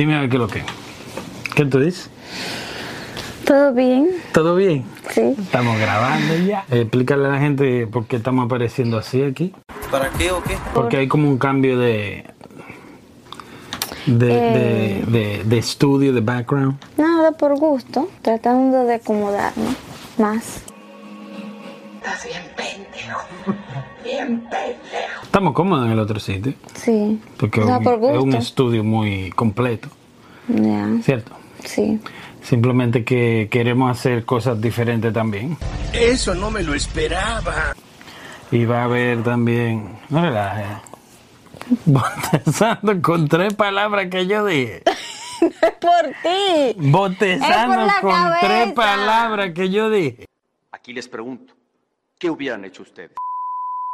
Dime a ver qué es lo que. ¿Qué tú dices? ¿Todo bien? ¿Todo bien? Sí. Estamos grabando ya. Explícale a la gente por qué estamos apareciendo así aquí. ¿Para qué o qué? Porque hay como un cambio de. De, Eh. de, de, de estudio, de background. Nada, por gusto, tratando de acomodarme más. Estás bien pendejo. Bien pendejo. Estamos cómodos en el otro sitio. Sí. Porque o sea, es un- por es gusto. un estudio muy completo, Ya, ¿cierto? sí. Simplemente que queremos hacer cosas diferentes también. Eso no me lo esperaba. Y va a haber también. No relajes. Botezando con tres palabras que yo dije. por ti. Botezando Es por la con cabeza. tres palabras que yo dije. Aquí les pregunto, ¿qué hubieran hecho ustedes?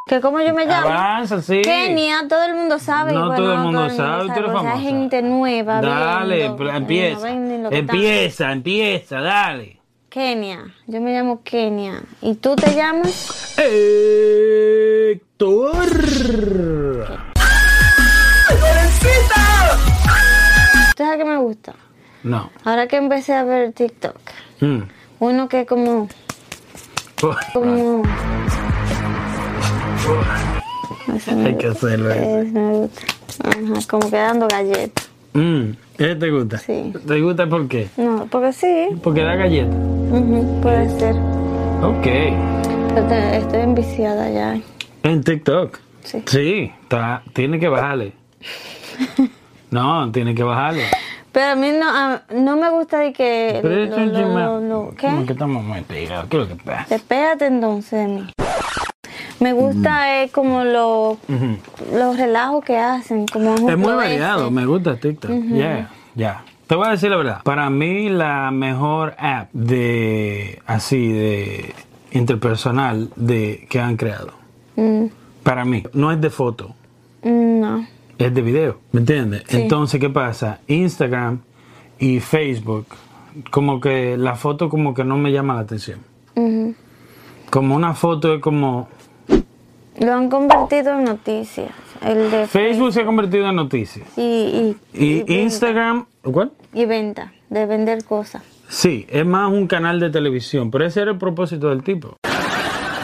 Que como yo me llamo. Avanza, sí. Kenia, todo el mundo sabe. No bueno, todo el mundo sabe, tú eres pero hay famosa. gente nueva. Dale, viendo, empieza. que Empieza, empieza, dale. Kenia, yo me llamo Kenia. ¿Y tú te llamas? Héctor. ¿Tú sabes qué me gusta? No. Ahora que empecé a ver TikTok, Mm. uno que como, como, Hay que hacerlo. gusta. Ajá, como que dando galletas. Mm. ¿Ese te gusta? Sí. ¿Te gusta por qué? No, porque sí, Porque da galleta. puede ser. Ok. Estoy enviciada ya. En TikTok. Sí. Sí, está, tiene que bajarle. No, tiene que bajarle. Pero a mí no, a- no me gusta de que... Pero lo- es lo- lo- lo- ¿Qué? Que estamos muy pegados. ¿Qué es lo que pasa? Despégate entonces de mí. Me gusta eh, como lo- los relajos que hacen. Como Es muy variado, me gusta TikTok. Ya, ya. Te voy a decir la verdad. Para mí la mejor app de así de interpersonal de que han creado. Mm, Para mí no es de foto, mm, no. Es de video, ¿me entiendes? Sí. Entonces, ¿qué pasa? Instagram y Facebook como que la foto como que no me llama la atención. Como una foto es como Lo han convertido en noticias. El de Facebook se ha convertido en noticias y, y, y venta. Instagram, ¿cuál? Y venta, de vender cosas. Sí, es más un canal de televisión, pero ese era el propósito del tipo.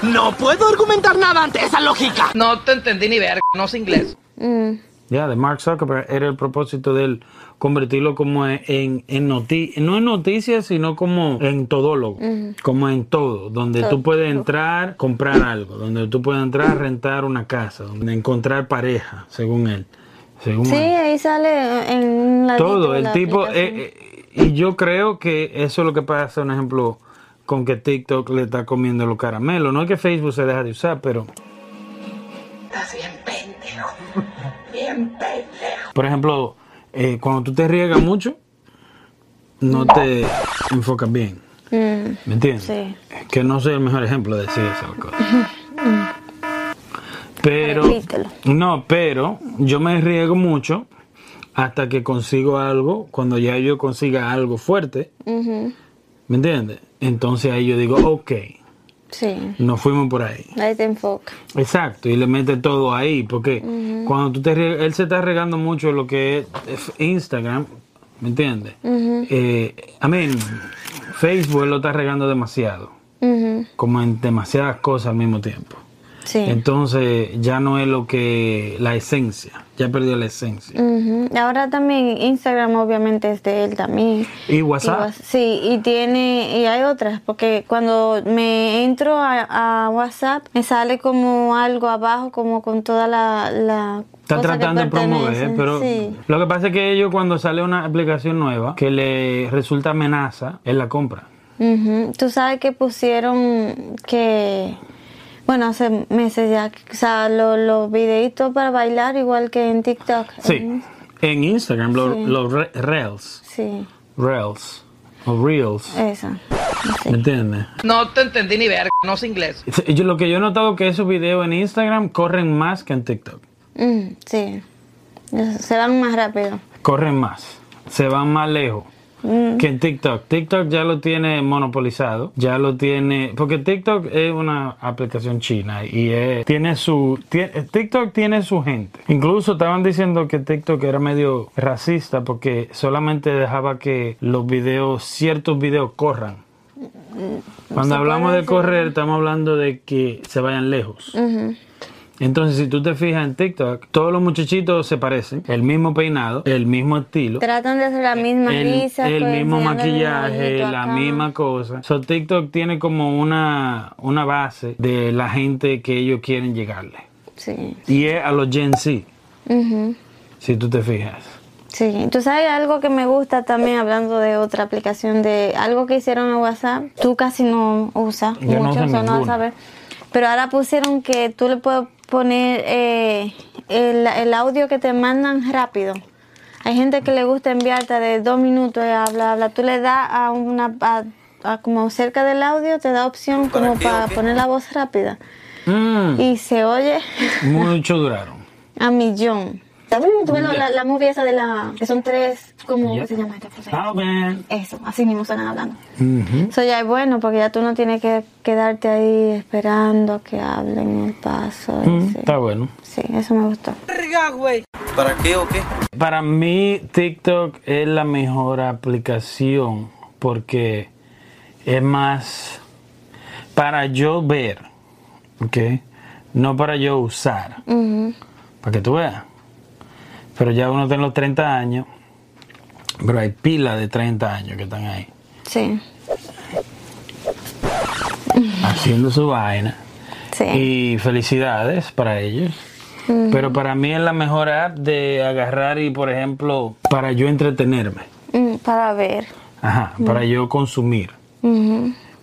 No puedo argumentar nada ante esa lógica. No te entendí ni ver, no sé inglés. Mm, Ya, de Mark Zuckerberg era el propósito de él convertirlo como en, en noticias, no en noticias, sino como en todólogo, como en todo, donde tú puedes entrar, comprar algo, donde tú puedes entrar, rentar una casa, donde encontrar pareja, según él. Según Sí, él. ahí sale en la Todo, el tipo, eh, eh, y yo creo que eso es lo que pasa, un ejemplo, con que TikTok le está comiendo los caramelos. No es que Facebook se deja de usar, pero, pendejo. Bien pendejo. por ejemplo, eh, cuando tú te riegas mucho, no te enfocas bien. ¿Me entiendes? Sí. Que no soy el mejor ejemplo de decir esas cosas. Pero, Repítelo. no, pero yo me riego mucho hasta que consigo algo, cuando ya yo consiga algo fuerte, ¿me entiendes? Entonces ahí yo digo, ok, Sí, nos fuimos por ahí. ahí te enfoca. Exacto, y le mete todo ahí, porque cuando tú te él se está regando mucho lo que es Instagram, ¿me entiendes? Eh, I mean, Facebook lo está regando demasiado, como en demasiadas cosas al mismo tiempo. Sí. Entonces ya no es lo que, la esencia, ya perdió la esencia. Ahora también Instagram obviamente es de él también. Y WhatsApp, Whats- sí, y tiene, y hay otras, porque cuando me entro a, a WhatsApp me sale como algo abajo, como con toda la... la está tratando de promover, pero Sí. lo que pasa es que ellos cuando sale una aplicación nueva que le resulta amenaza, él la compra. Ujú. Tú sabes que pusieron que, bueno, hace meses ya, o sea, lo- los videitos para bailar igual que en TikTok. Sí, en Instagram, los, Sí. los re- Reels, Sí, Reels, o Reels, eso. ¿me entiendes? No te entendí ni ver, no sé inglés. Yo, lo que yo he notado que esos videos en Instagram corren más que en TikTok. Mm, sí, se van más rápido. Corren más, se van más lejos. Que en TikTok. TikTok ya lo tiene monopolizado, ya lo tiene, porque TikTok es una aplicación china y es- tiene su, TikTok tiene su gente. Incluso estaban diciendo que TikTok era medio racista porque solamente dejaba que los videos, ciertos videos corran. Cuando Se hablamos puede de correr, estamos hablando de que se vayan lejos. Entonces, si tú te fijas en TikTok, todos los muchachitos se parecen, el mismo peinado, el mismo estilo, Tratan de hacer la misma el, risa. el pues, mismo maquillaje, la misma cosa. So, TikTok tiene como una, una base de la gente que ellos quieren llegarle. Sí. Y es a los Gen Z, Ujú. si tú te fijas. Sí, tú sabes algo que me gusta también hablando de otra aplicación de algo que hicieron en WhatsApp. Tú casi no usas Yo no mucho, uso o no. Pero ahora pusieron que tú le puedes poner eh, el, el audio que te mandan rápido. Hay gente que le gusta enviarte de dos minutos y habla, habla. Tú le das a una a- a como cerca del audio te da opción como para poner la voz rápida Mm, y se oye mucho duraron. a millón. Ves la, la, movie esa de la que son tres como ¿qué se llama esta cosa? Eso, así mismo están hablando. Eso ya es bueno porque ya tú no tienes que quedarte ahí esperando a que hablen el paso. Mm, sí. Está bueno. Sí, eso me gustó. ¿Para qué o qué? Para mí TikTok es la mejor aplicación porque es más para yo ver, ¿ok? No para yo usar, Ujú. para que tú veas. Pero ya uno tiene los 30 años, pero hay pilas de 30 años que están ahí Sí, haciendo su vaina. sí. Y felicidades para ellos. Pero para mí es la mejor app de agarrar y, por ejemplo, para yo entretenerme. Mm, para ver. Ajá, para yo consumir.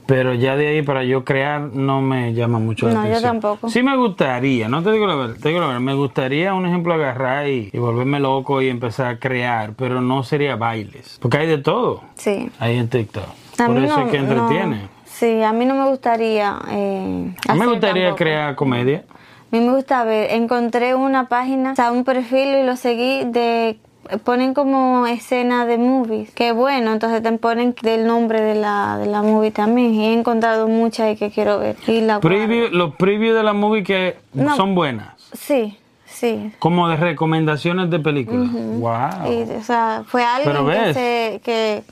Pero ya de ahí para yo crear no me llama mucho la No, yo atención. tampoco. Sí me gustaría, no te digo la verdad, te digo la verdad, me gustaría un ejemplo agarrar y, y volverme loco y empezar a crear, pero no sería bailes, porque hay de todo Sí. ahí en TikTok. A Por eso no- es que entretiene. no- sí, a mí no me gustaría. Eh, A mí me gustaría tampoco. crear comedia. A mí me gusta ver, encontré una página, o sea, un perfil y lo seguí de ponen como escena de movies, que bueno, entonces te ponen del nombre de la, de la movie también y he encontrado muchas y que quiero ver. Y la Preview, los previews de la movie que No. son buenas, Sí, sí. como de recomendaciones de películas. Wow. Y, o sea, fue alguien Pero que se, que,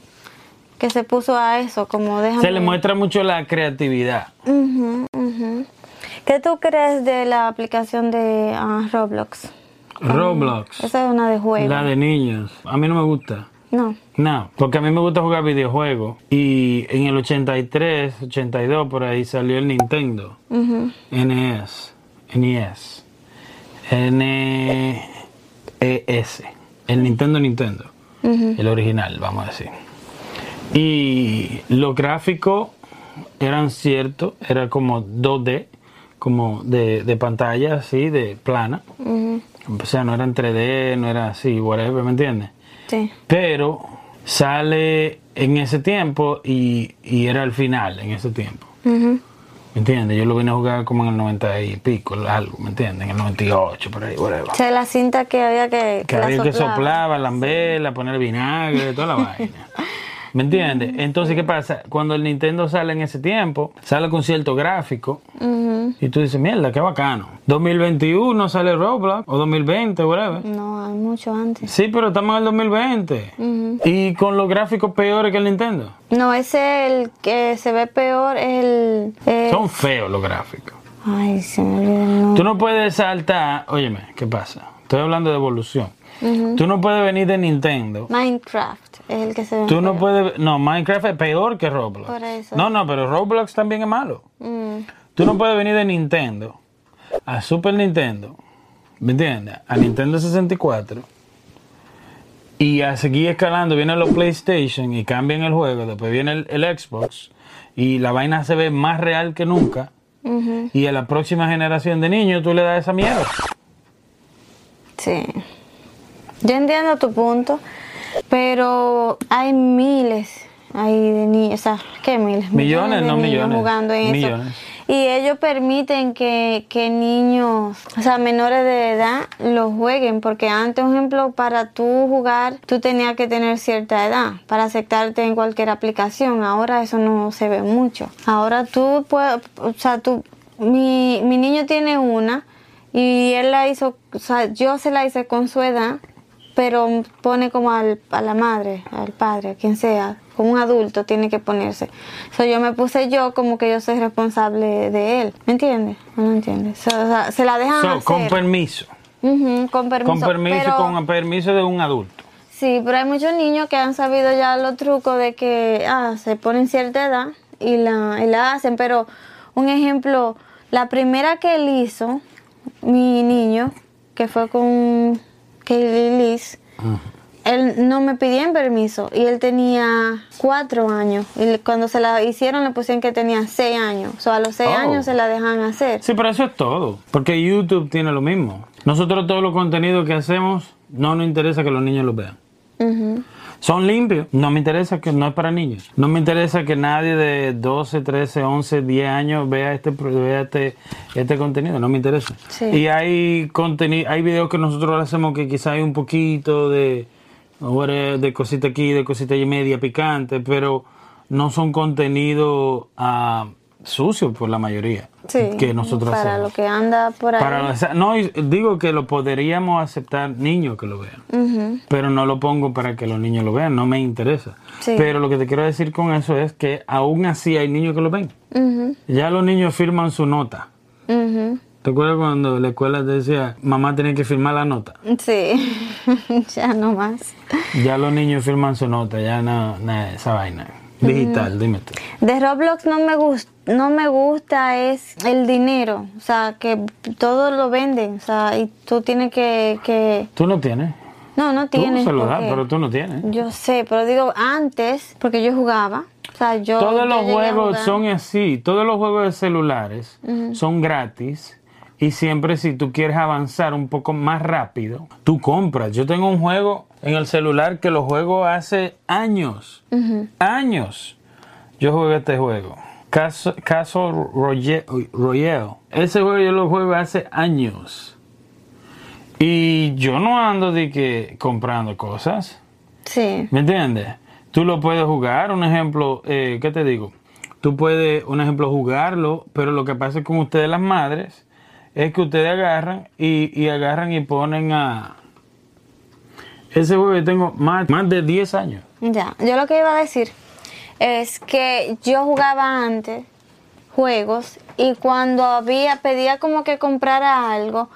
que se puso a eso, como déjame... Se le muestra mucho la creatividad. ¿Qué tú crees de la aplicación de ah, Roblox? Roblox, Esa es una de juego. la de niños, a mí no me gusta. No. No, porque a mí me gusta jugar videojuegos. Y en el 83, 82, por ahí salió el Nintendo. Ujú. NES. NES. NES. El Nintendo Nintendo. El original, vamos a decir. Y los gráficos eran ciertos, era como 2D, como de, de pantalla así, de plana. O sea, no eran 3D, no era así, whatever, ¿me entiendes? Sí. Pero sale en ese tiempo y, y era el final en ese tiempo. ¿Me entiendes? Yo lo vine a jugar como en el 90 y pico, algo, ¿me entiendes? En el 98, por ahí, whatever. O sea, la cinta que había que... Que la había que soplaba. soplar, lamberla, poner vinagre, toda la vaina. ¿Me entiendes? Entonces, ¿qué pasa? Cuando el Nintendo sale en ese tiempo, sale con cierto gráfico. Y tú dices, mierda, qué bacano. 2021 sale Roblox, o 2020, whatever. No, hay mucho antes. Sí, pero estamos en el 2020. Ujú. Y con los gráficos peores que el Nintendo. No, ese el que se ve peor es el... eh, Son feos los gráficos. Ay, se me olvidó el. Tú no puedes saltar. Óyeme, ¿qué pasa? Estoy hablando de evolución. Tú no puedes venir de Nintendo. Minecraft es el que se ve Tú no puedes. No, Minecraft es peor que Roblox. Por eso. No, no, pero Roblox también es malo. Mm. Tú no puedes venir de Nintendo a Super Nintendo. ¿Me entiendes? A Nintendo 64. Y a seguir escalando, vienen los PlayStation y cambian el juego. Después viene el, el Xbox. Y la vaina se ve más real que nunca. Y a la próxima generación de niños tú le das esa mierda. Sí. Yo entiendo tu punto, pero hay miles hay de niños, o sea, ¿qué miles? Millones, de no niños millones. jugando en Millones. eso. Y ellos permiten que, que niños, o sea, menores de edad, lo jueguen, porque antes, por ejemplo, para tú jugar, tú tenías que tener cierta edad para aceptarte en cualquier aplicación. Ahora eso no se ve mucho. Ahora tú puedes, o sea, tú, mi, mi niño tiene una y él la hizo, o sea, yo se la hice con su edad, pero pone como al, a la madre, al padre, a quien sea, como un adulto tiene que ponerse. So, yo me puse yo como que yo soy responsable de él. ¿Me entiendes? ¿O no entiendes? So, o sea, se la dejan So, hacer. con permiso. Ujú, con permiso. Con permiso, pero- con permiso de un adulto. Sí, pero hay muchos niños que han sabido ya los trucos de que ah, se ponen cierta edad y la, y la hacen. Pero un ejemplo, la primera que él hizo, mi niño, que fue con Kaylee Liz, él no me pidió permiso y él tenía cuatro años. Y cuando se la hicieron le pusieron que tenía seis años. O sea, a los seis Oh. años se la dejan hacer. Sí, pero eso es todo. Porque YouTube tiene lo mismo. Nosotros todos los contenidos que hacemos no nos interesa que los niños los vean. Son limpios. No me interesa que no es para niños. No me interesa que nadie de 12, 13, 11, 10 años vea este vea este, este contenido. No me interesa. Sí. Y hay contenido, hay videos que nosotros hacemos que quizá hay un poquito de de cosita aquí, de cosita y media picante, pero no son contenido ah, sucios por la mayoría Sí, que nosotros para hacemos. lo que anda por ahí. Para, no, digo que lo podríamos aceptar niños que lo vean, pero no lo pongo para que los niños lo vean, no me interesa. Sí. Pero lo que te quiero decir con eso es que aún así hay niños que lo ven. Ujú. Ya los niños firman su nota. Ujú. ¿Te acuerdas cuando la escuela te decía, mamá tenía que firmar la nota? Sí, ya no más. Ya los niños firman su nota, ya no, no, esa vaina. Digital, dime tú. De Roblox no me gusta, no me gusta es el dinero, o sea, que todo lo venden, o sea, y tú tienes que, que... Tú no tienes. no, no Tú tienes. se lo das, pero tú no tienes. Yo sé, pero digo antes, porque yo jugaba, o sea, yo... Todos yo los juegos son así. Todos los juegos de celulares son gratis. Y siempre si tú quieres avanzar un poco más rápido, tú compras. Yo tengo un juego en el celular que lo juego hace años. Años. Yo jugué este juego. Caso, Caso Royale. Ese juego yo lo juego hace años. Y yo no ando de que comprando cosas. Sí, ¿Me entiendes? Tú lo puedes jugar, un ejemplo, eh, ¿qué te digo? Tú puedes, un ejemplo, jugarlo, pero lo que pasa con ustedes las madres es que ustedes agarran y, y agarran y ponen a... Ese juego yo tengo más, más de 10 años. ya. Yo lo que iba a decir es que yo jugaba antes juegos y cuando había, pedía como que comprara algo,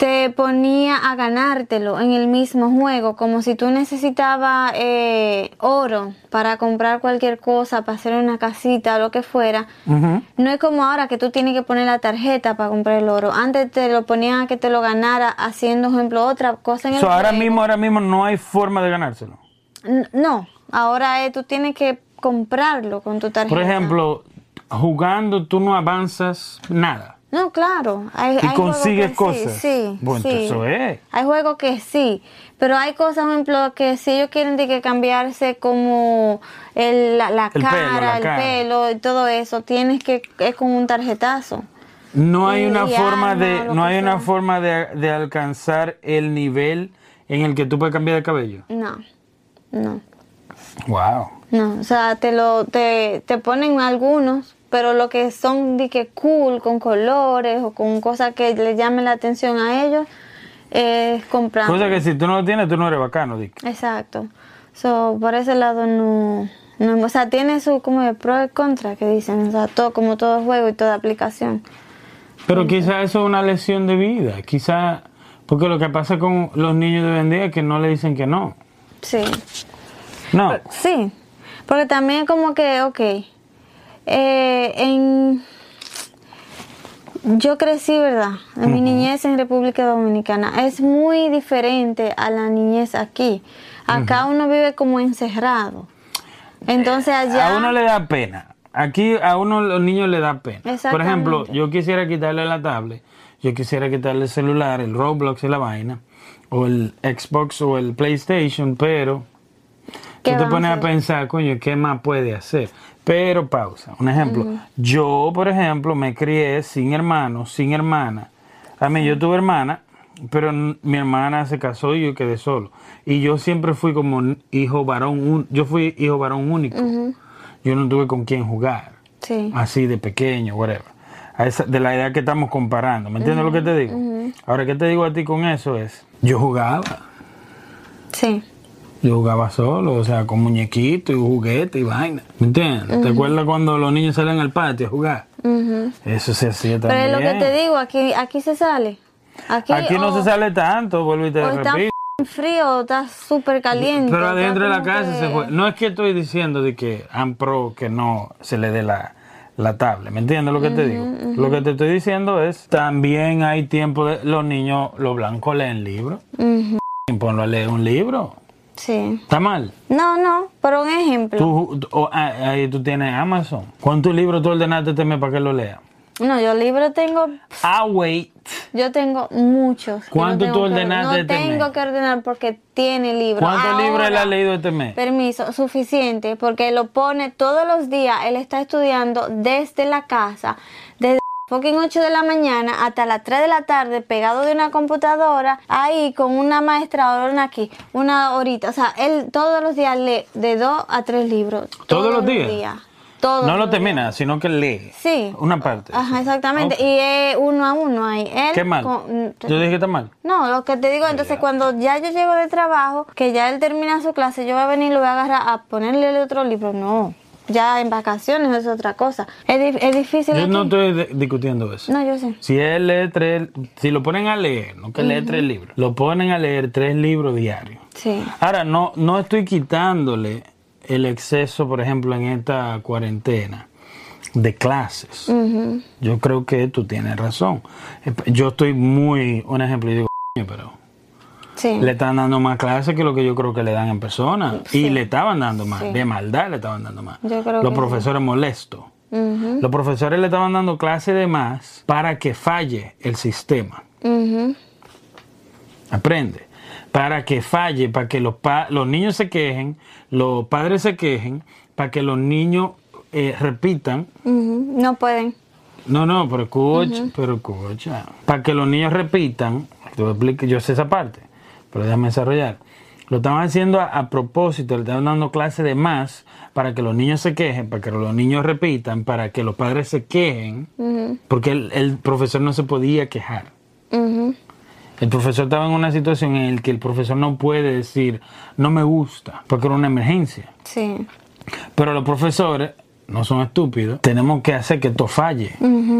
te ponía a ganártelo en el mismo juego, como si tú necesitabas eh, oro para comprar cualquier cosa, para hacer una casita lo que fuera. No es como ahora que tú tienes que poner la tarjeta para comprar el oro. Antes te lo ponían a que te lo ganara haciendo, ejemplo, otra cosa en el So, ahora juego. mismo, ahora mismo no hay forma de ganárselo. No, ahora eh, tú tienes que comprarlo con tu tarjeta. Por ejemplo, jugando tú no avanzas nada. No, claro. Hay, Y hay juegos consigues que cosas. Sí, sí. Bueno, sí. eso es. Hay juegos que sí, pero hay cosas, por ejemplo, que si ellos quieren de que cambiarse como el- la, la El pelo, cara, el pelo y todo eso, tienes que, es con un tarjetazo. No hay Y una forma arma, de, no hay una forma de, de alcanzar el nivel en el que tú puedes cambiar de cabello. No, no. Wow. No, o sea, te lo te, te ponen algunos, pero lo que son de que cool con colores o con cosas que le llamen la atención a ellos es comprar. Cosa que si tú no lo tienes, tú no eres bacano, Dick. Exacto. So, por ese lado no, no o sea, tiene su como de pro y contra que dicen, o sea, todo como todo juego y toda aplicación. Pero quizás eso es una lesión de vida. Quizás, porque lo que pasa con los niños de hoy en día es que no le dicen que no. Sí. No. Sí, porque también como que, ok, eh, en... Yo crecí, ¿verdad? En mi niñez en República Dominicana es muy diferente a la niñez aquí. Acá uno vive como encerrado. Entonces allá... A uno le da pena. Aquí a uno los niños le da pena. Por ejemplo, yo quisiera quitarle la tablet, yo quisiera quitarle el celular, el Roblox y la vaina, o el Xbox o el PlayStation, pero ¿Qué tú te a pones a, hacer? pensar, coño, ¿qué más puede hacer? Pero pausa. Un ejemplo. Yo, por ejemplo, me crié sin hermanos, sin hermana. A mí, yo tuve hermana, pero mi hermana se casó y yo quedé solo. Y yo siempre fui como hijo varón, un- yo fui hijo varón único. Yo no tuve con quién jugar Sí. así de pequeño, whatever. A esa- de la edad que estamos comparando. ¿Me entiendes lo que te digo? Ahora, ¿qué te digo a ti con eso? Es, yo jugaba, Sí. Yo jugaba solo, o sea, con muñequitos y juguetes y vaina. ¿Me entiendes? ¿Te acuerdas cuando los niños salen al patio a jugar? Eso se hacía Pero también. es lo que te digo, aquí, aquí se sale. Aquí, Aquí no o- se sale tanto, vuelvo y te O está repito. f- frío, está súper caliente. Pero está adentro de la casa que- se juega. No es que estoy diciendo de que AMPRO que no se le dé la, la tablet. ¿Me entiendes lo que te digo? Lo que te estoy diciendo es, también hay tiempo de... Los niños, los blancos leen libros. Ponlo a leer un libro. Sí. ¿Está mal? No, no, pero un ejemplo. Tú, o- ah, ahí tú tienes Amazon. ¿Cuántos libros tú ordenaste este mes para que lo lea? No, yo libros tengo, Ah, wait. yo tengo muchos. que ¿Cuánto no tú que- ordenaste No este tengo que ordenar porque tiene libros. ¿Cuántos libros él ha leído este mes? Permiso, suficiente, porque lo pone todos los días. Él está estudiando desde la casa, fucking 8 de la mañana hasta las 3 de la tarde, pegado de una computadora, ahí con una maestra una aquí, una horita. O sea, él todos los días lee de 2 a 3 libros. ¿Todos los días? Todos No lo termina, sino que lee. Sí. Una parte. Ajá, exactamente. Y es uno a uno ahí. Él ¿Qué mal? con- Yo dije que está mal. no, lo que te digo, entonces cuando ya yo llego de trabajo, que ya él termina su clase, yo voy a venir y lo voy a agarrar a ponerle el otro libro. No, ya en vacaciones es otra cosa. Es, es difícil. Yo aquí. no estoy discutiendo eso. No, yo sé. Si él lee tres, si lo ponen a leer, no que lee tres libros, lo ponen a leer tres libros diarios. Sí. Ahora, no, no estoy quitándole el exceso, por ejemplo, en esta cuarentena de clases. Yo creo que tú tienes razón. Yo estoy muy, un ejemplo, y digo, "Coño, pero Sí. le están dando más clases que lo que yo creo que le dan en persona. Sí. Y le estaban dando más, Sí. de maldad le estaban dando más. Yo creo Los que profesores molestos. Los profesores le estaban dando clases de más para que falle el sistema. Aprende. Para que falle, para que los, pa- los niños se quejen, los padres se quejen, para que los niños eh, repitan. No pueden. No, no, pero escucha, pero escucha. Para que los niños repitan, yo sé esa parte, pero déjame desarrollar. Lo estaban haciendo a, a propósito, le estaban dando clases de más para que los niños se quejen, para que los niños repitan, para que los padres se quejen, porque el, el profesor no se podía quejar. El profesor estaba en una situación en la que el profesor no puede decir, no me gusta, porque era una emergencia. Sí. Pero los profesores no son estúpidos, tenemos que hacer que esto falle,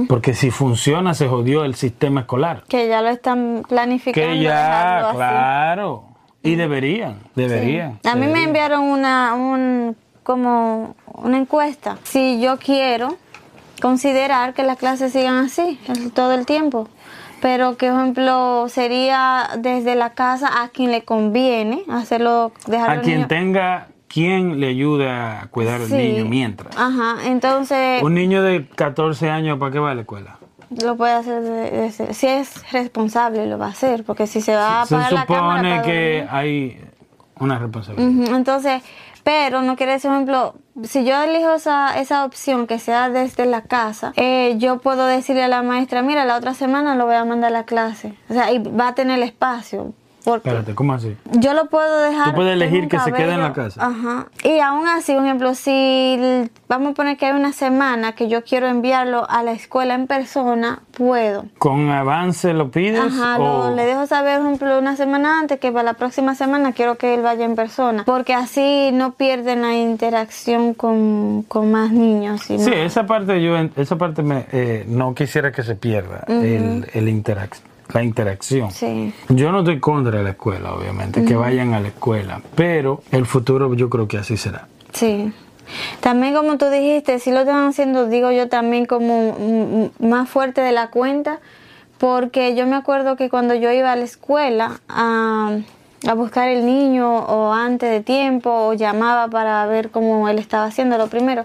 porque si funciona se jodió el sistema escolar. Que ya lo están planificando. Que ya, dejarlo así. claro, y deberían, deberían. A mí me enviaron una, un, como una encuesta. Si yo quiero considerar que las clases sigan así todo el tiempo. Pero que, por ejemplo, sería desde la casa a quien le conviene hacerlo, dejar A quien tenga quien le ayude a cuidar al niño mientras. Ajá, entonces Un niño de 14 años, ¿para qué va a la escuela? lo puede hacer de- desde- si es responsable lo va a hacer, porque si se va a Se apagar la cámara supone que dormir. hay una responsabilidad. Entonces, pero no quiere decir, por ejemplo, si yo elijo esa, esa opción que sea desde la casa, eh, yo puedo decirle a la maestra, mira, la otra semana lo voy a mandar a la clase. O sea, y va a tener el espacio. Porque Espérate, ¿cómo así? yo lo puedo dejar. Tú puedes elegir que se quede en la casa. Ajá. Y aún así, por ejemplo, si vamos a poner que hay una semana que yo quiero enviarlo a la escuela en persona, puedo. ¿Con avance lo pides? Ajá, o... lo- le dejo saber, por ejemplo, una semana antes que para la próxima semana quiero que él vaya en persona, porque así no pierden la interacción con, con más niños. sino- Sí, esa parte yo esa parte me, eh, no quisiera que se pierda el, el interac- la interacción. Sí. Yo no estoy contra la escuela, obviamente, que vayan a la escuela, pero el futuro yo creo que así será. Sí. También como tú dijiste, si lo están haciendo, digo yo también como más fuerte de la cuenta, porque yo me acuerdo que cuando yo iba a la escuela, ah, a buscar el niño o antes de tiempo o llamaba para ver cómo él estaba haciendo lo primero.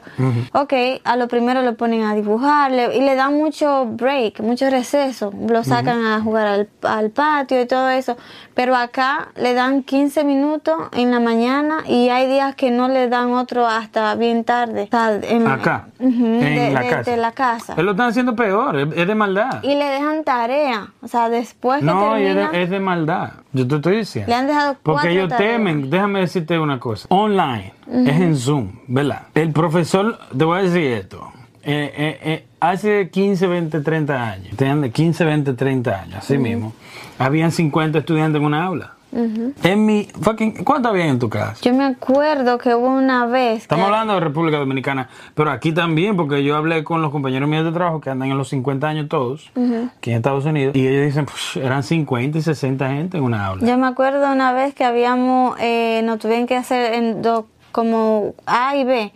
Ok, a lo primero lo ponen a dibujar le- y le dan mucho break, mucho receso. Lo sacan a jugar al, al patio y todo eso. Pero acá le dan 15 minutos en la mañana y hay días que no le dan otro hasta bien tarde. O sea, en- Acá, en de- la de- casa. de la casa. Él lo están haciendo peor, es, es de maldad. Y le dejan tarea. O sea, después que No, y es termina, de, es de maldad. Yo te estoy diciendo. le han dejado Porque ellos tareas. temen, déjame decirte una cosa. Online, es en Zoom, ¿verdad? El profesor, te voy a decir esto. Eh, eh, eh, hace 15, 20, 30 años, ¿entiendes? 15, 20, 30 años, así mismo. Habían 50 estudiantes en una aula. En mi fucking, ¿cuánto había en tu casa? Yo me acuerdo que hubo una vez. Estamos que- hablando de República Dominicana, pero aquí también, porque yo hablé con los compañeros míos de trabajo que andan en los 50 años todos, aquí en Estados Unidos, y ellos dicen, "Pues, eran 50 y 60 gente en una aula. Yo me acuerdo una vez que habíamos, eh, nos tuvieron que hacer en do- como A y B,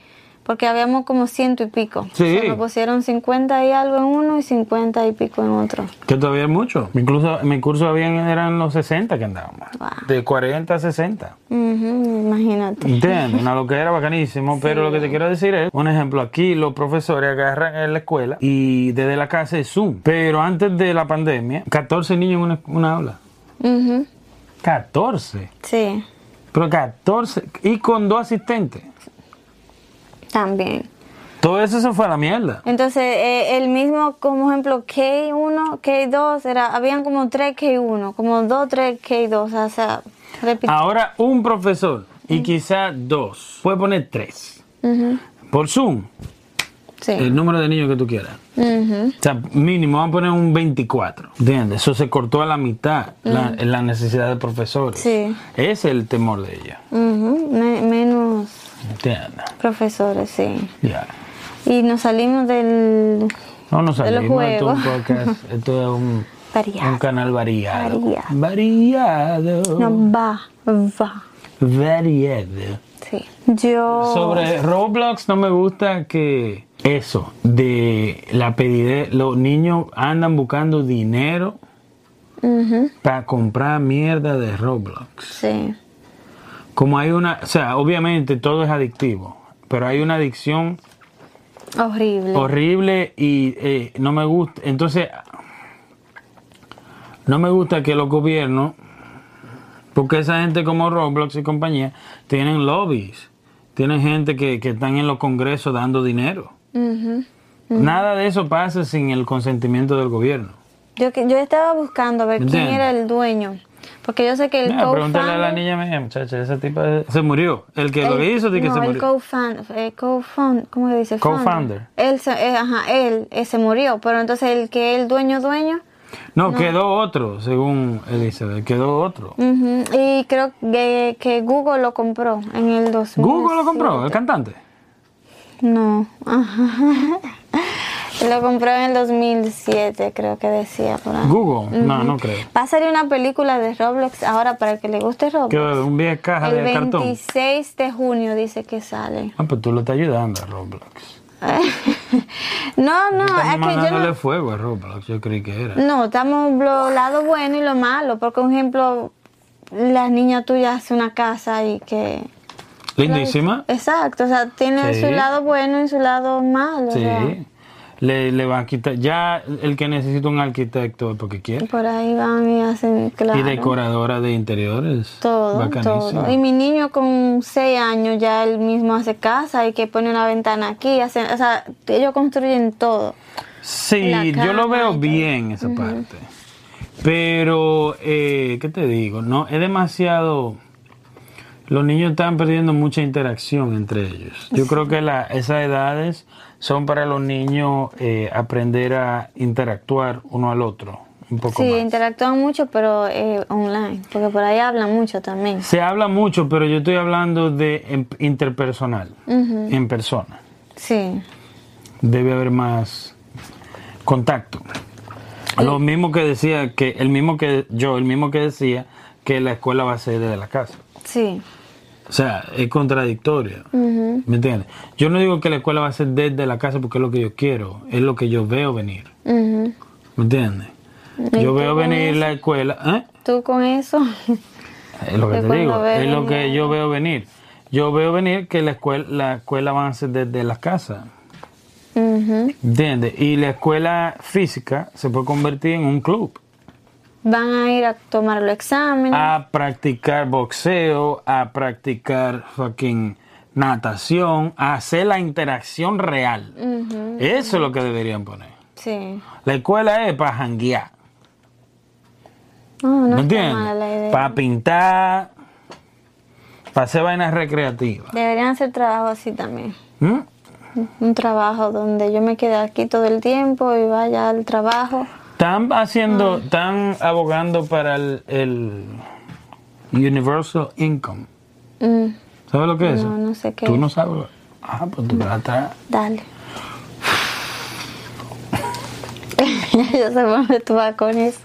porque habíamos como ciento y pico. Sí. O sea, nos pusieron 50 y algo en uno y 50 y pico en otro. Que todavía es mucho. Incluso en mi curso habían, eran los 60 que andábamos. Wow. De 40 a 60. Ujú, imagínate. ¿Entiendes? Una lo que era bacanísimo. Pero lo que te quiero decir es, un ejemplo, aquí los profesores agarran en la escuela y desde la casa es Zoom. Pero antes de la pandemia, 14 niños en una, una aula. Ujú, 14. Sí, Pero 14. Y con dos asistentes. También. Todo eso se fue a la mierda. Entonces, eh, el mismo, como ejemplo, K1, K2, era, habían como 3 K1, como 2, 3 K2, o sea, repito. Ahora un profesor y quizá dos. Puede poner tres. Por Zoom. sí. El número de niños que tú quieras. Ujú. O sea, mínimo, vamos a poner un 24. ¿Entiendes? Eso se cortó a la mitad, la, la necesidad de profesores. Sí. Ese es el temor de ella. Me- menos Profesores, sí. Ya. Y nos salimos del No nos salimos. Esto es un podcast. Esto es un, variado. un canal variado. Variado. Variado. No, va, va. Variado. Sí. Yo. Sobre Roblox no me gusta que eso de la pedidez, los niños andan buscando dinero para comprar mierda de Roblox. Sí. Como hay una, o sea, obviamente todo es adictivo, pero hay una adicción Horrible. horrible y eh, no me gusta. Entonces, no me gusta que los gobiernos, porque esa gente como Roblox y compañía, tienen lobbies, tienen gente que, que están en los congresos dando dinero. Nada de eso pasa sin el consentimiento del gobierno. Yo, que- yo estaba buscando a ver quién era el dueño. Porque yo sé que el Mira, pregúntale a la co-founder- niña mía, muchacha, esa tipa se murió. El que lo el- hizo, di que no, se el murió. co-founder, eh, co-found- ¿cómo se dice? Co-founder. Él, se, eh, ajá, él, eh, se murió, pero entonces el que el dueño, dueño, No, quedó otro, según Elizabeth, quedó otro. ujú, y creo que, que Google lo compró en el 2000. Google lo compró, el cantante. No, ajá. lo compró en el 2007, creo que decía por ahí. Google, no, no creo. Va a salir una película de Roblox ahora para el que le guste Roblox. Que un vieja caja el de cartón. 26 de junio dice que sale. Ah, pues tú lo estás ayudando a Roblox. no, no, es que yo no, fuego a Roblox, yo creí que era. no, estamos lo lado bueno y lo malo, porque por ejemplo, las niñas tuyas hacen una casa y que... Lindísima. Exacto, o sea, tiene Sí. su lado bueno y su lado malo. o sea, Sí. Le, le va a quitar. Ya el que necesita un arquitecto es porque quiere. por ahí van y hacen, claro. Y decoradora de interiores. Todo, Bacanísimo. todo. Y mi niño con 6 años ya él mismo hace casa y que pone una ventana aquí, hace, o sea, ellos construyen todo. Sí, yo lo veo bien esa parte. Pero, eh, ¿qué te digo? No, es demasiado... Los niños están perdiendo mucha interacción entre ellos. Yo creo que la, esas edades son para los niños eh, aprender a interactuar uno al otro un poco Sí, más. interactúan mucho, pero eh, online, porque por ahí hablan mucho también. Se habla mucho, pero yo estoy hablando de em- interpersonal, en persona. Sí, Debe haber más contacto. Lo mismo que decía que el mismo que yo, el mismo que decía que la escuela va a ser desde la casa. sí. O sea, es contradictorio. ¿Me entiendes? Yo no digo que la escuela va a ser desde la casa porque es lo que yo quiero, es lo que yo veo venir. ¿Me entiendes? ¿Y Yo veo venir eso? la escuela. ¿eh? ¿Tú con eso? Es lo que te digo, es lo que yo veo venir. Yo veo venir que la escuela, la escuela van a ser desde las casas, Ujú. ¿entiendes? Y la escuela física se puede convertir en un club. Van a ir a tomar los exámenes. A practicar boxeo, a practicar fucking natación, a hacer la interacción real. Eso es lo que deberían poner. Sí. La escuela es para janguear, No, no ¿me mala entiendes? idea. Para pintar, para hacer vainas recreativas. Deberían hacer trabajo así también. ¿Mm? Un trabajo donde yo me quede aquí todo el tiempo y vaya al trabajo. Están haciendo, están abogando para el, el Universal Income. Mm, ¿Sabes lo que es? No, no sé qué Tú es. no sabes. Ah, pues tú vas atrás. dale. yo sé dónde tú vas con eso.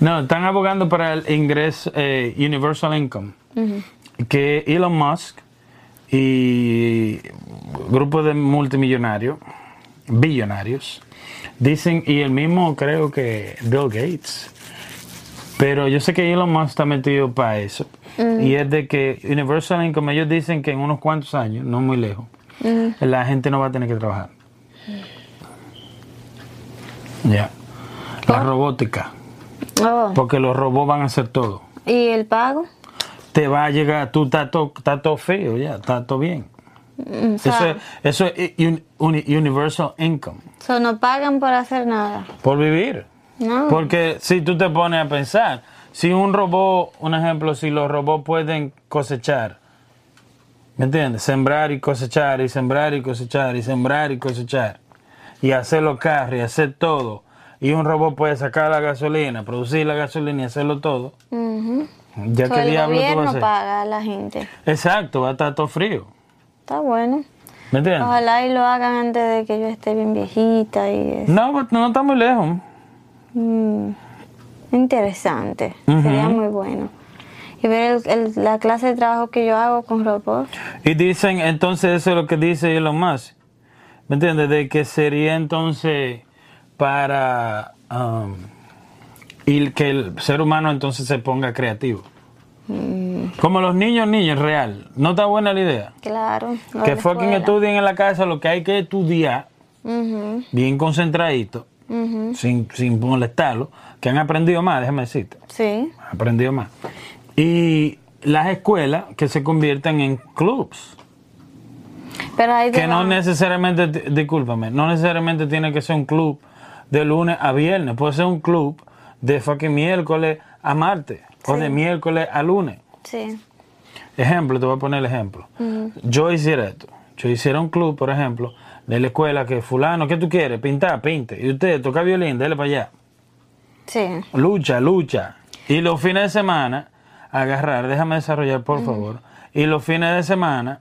No, están abogando para el ingreso eh, Universal Income. Que Elon Musk y grupos de multimillonarios, billonarios, dicen, y el mismo creo que Bill Gates, pero yo sé que Elon Musk está metido para eso. Y es de que Universal Income, ellos dicen que en unos cuantos años, no muy lejos, la gente no va a tener que trabajar. Ya. La robótica. Oh, Porque los robots van a hacer todo. ¿Y el pago? Te va a llegar, tú estás todo, estás todo feo ya, está todo bien. Mm, Eso es, eso es un- uni- universal income, so no pagan por hacer nada. por vivir. No. Porque si tú te pones a pensar, si un robot, un ejemplo, si los robots pueden cosechar, ¿me entiendes? Sembrar y cosechar, y sembrar y cosechar, y sembrar y cosechar, y hacer los carros, y hacer todo, y un robot puede sacar la gasolina, producir la gasolina y hacerlo todo, Ujú. ya So, que el diablo tú vas a gobierno hacer. paga a la gente. Exacto, va a estar todo frío. Está bueno. ¿Me entiendes? Ojalá y lo hagan antes de que yo esté bien viejita y es No, pues, no está muy lejos. mm, interesante. Sería muy bueno. Y ver el- el- la clase de trabajo que yo hago con robots. Y dicen, entonces eso es lo que dice Elon Musk. ¿Me entiendes? De que sería entonces para um, y que el ser humano entonces se ponga creativo. Como los niños, niños, real. ¿No está buena la idea? Claro. de Que fucking estudien en la casa lo que hay que estudiar, bien concentradito, sin, sin molestarlo, que han aprendido más, déjame decirte. Sí. Han aprendido más. Y las escuelas que se conviertan en clubs. Pero Que no necesariamente, di- discúlpame, no necesariamente tiene que ser un club de lunes a viernes, puede ser un club de fucking miércoles a martes o Sí. de miércoles a lunes. Sí. Ejemplo, te voy a poner el ejemplo. Yo hiciera esto, yo hiciera un club, por ejemplo, de la escuela que fulano, ¿qué tú quieres? Pintar, pinte. Y usted toca violín, dele para allá. Sí. Lucha, lucha. Y los fines de semana, agarrar, déjame desarrollar por favor. Y los fines de semana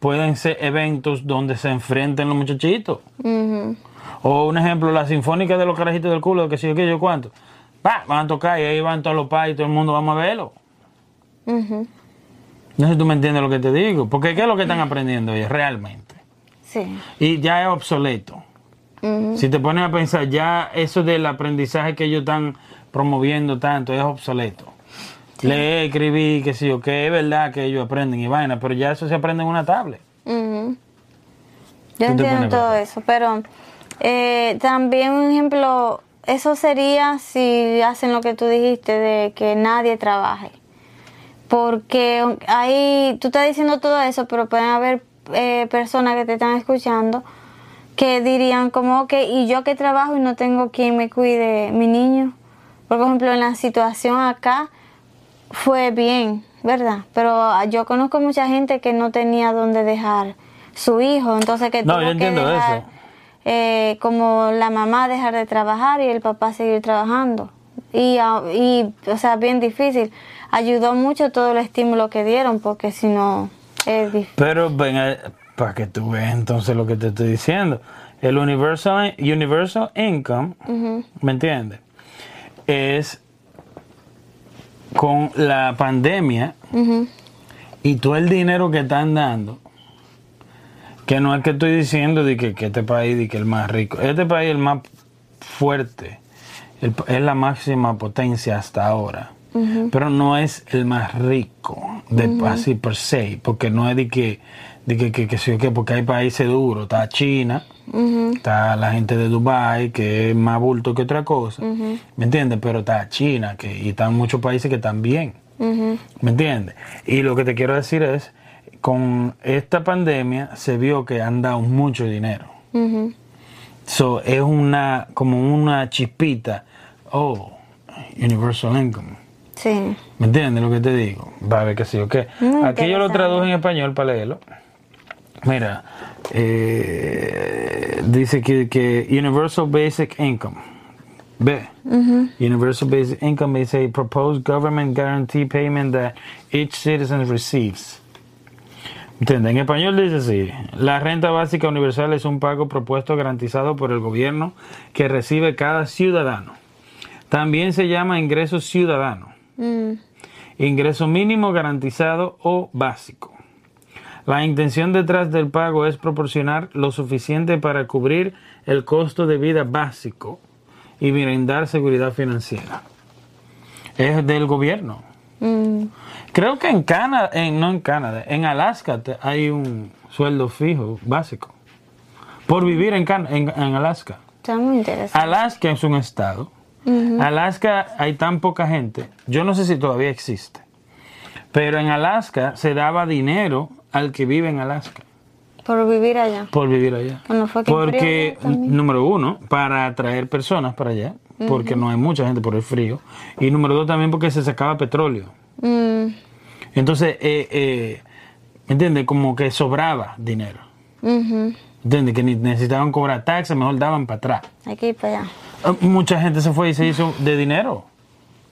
pueden ser eventos donde se enfrenten los muchachitos. O un ejemplo, la sinfónica de los carajitos del culo, que sé yo qué, yo cuánto. Pa, van a tocar y ahí van todos los pais y todo el mundo vamos a verlo. No sé si tú me entiendes lo que te digo. Porque ¿qué es lo que están aprendiendo ellos realmente? Sí. Y ya es obsoleto. Si te pones a pensar, ya eso del aprendizaje que ellos están promoviendo tanto es obsoleto. Leer, escribir, qué sé yo, que es verdad que ellos aprenden y vaina, pero ya eso se aprende en una tablet. Ujú. Yo entiendo todo eso, pero eh, también un ejemplo, eso sería si hacen lo que tú dijiste de que nadie trabaje. Porque ahí tú estás diciendo todo eso, pero pueden haber eh, personas que te están escuchando que dirían como, ok, y yo que trabajo y no tengo quien me cuide mi niño. Por ejemplo, en la situación acá fue bien, ¿verdad? Pero ah, yo conozco mucha gente que no tenía dónde dejar su hijo, entonces que No, tuvo yo que entiendo dejar, eso. Eh, como la mamá dejar de trabajar y el papá seguir trabajando. Y, y, o sea, bien difícil. Ayudó mucho todo el estímulo que dieron, porque si no, es difícil. Pero ven, para que tú veas entonces lo que te estoy diciendo. El Universal, universal Income, ¿me entiendes? Es con la pandemia y todo el dinero que están dando, que no es que estoy diciendo de que, que este país de que el más rico, este país es el más fuerte, el- es la máxima potencia hasta ahora. pero no es el más rico, de, así per se, porque no es de que, de que, que, que, porque hay países duros, está China, está la gente de Dubai que es más bulto que otra cosa, ¿me entiendes? Pero está China, que, y están muchos países que están bien, ¿me entiendes? Y lo que te quiero decir es, con esta pandemia se vio que han dado mucho dinero. So, es una, como una chispita, oh, universal income. Sí. ¿Me entiendes lo que te digo? Va a ver sí o qué. Aquí yo lo traduje en español para leerlo. Mira, eh, dice que, que Universal Basic Income. Ve. Universal Basic Income is a proposed government guarantee payment that each citizen receives. En español dice así, la renta básica universal es un pago propuesto garantizado por el gobierno que recibe cada ciudadano. También se llama ingreso ciudadano Mm, ingreso mínimo garantizado o básico. La intención detrás del pago es proporcionar lo suficiente para cubrir el costo de vida básico y brindar seguridad financiera. Es del gobierno. mm, Creo que en Canadá, en, no en Canadá, en Alaska te- hay un sueldo fijo básico por vivir en, Can- en, en Alaska. está muy interesante. Alaska es un estado. Alaska hay tan poca gente, yo no sé si todavía existe, pero en Alaska se daba dinero al que vive en Alaska Por vivir allá. por vivir allá. Bueno, fue que Porque, número uno, para atraer personas para allá, porque no hay mucha gente por el frío. Y número dos, también porque se sacaba petróleo. Mm, Entonces, eh, eh, ¿me entiendes? Como que sobraba dinero. ujú. ¿Entiendes? Que necesitaban cobrar taxes, mejor daban para atrás. Hay que ir para allá. Ah, Mucha gente se fue y se hizo de dinero.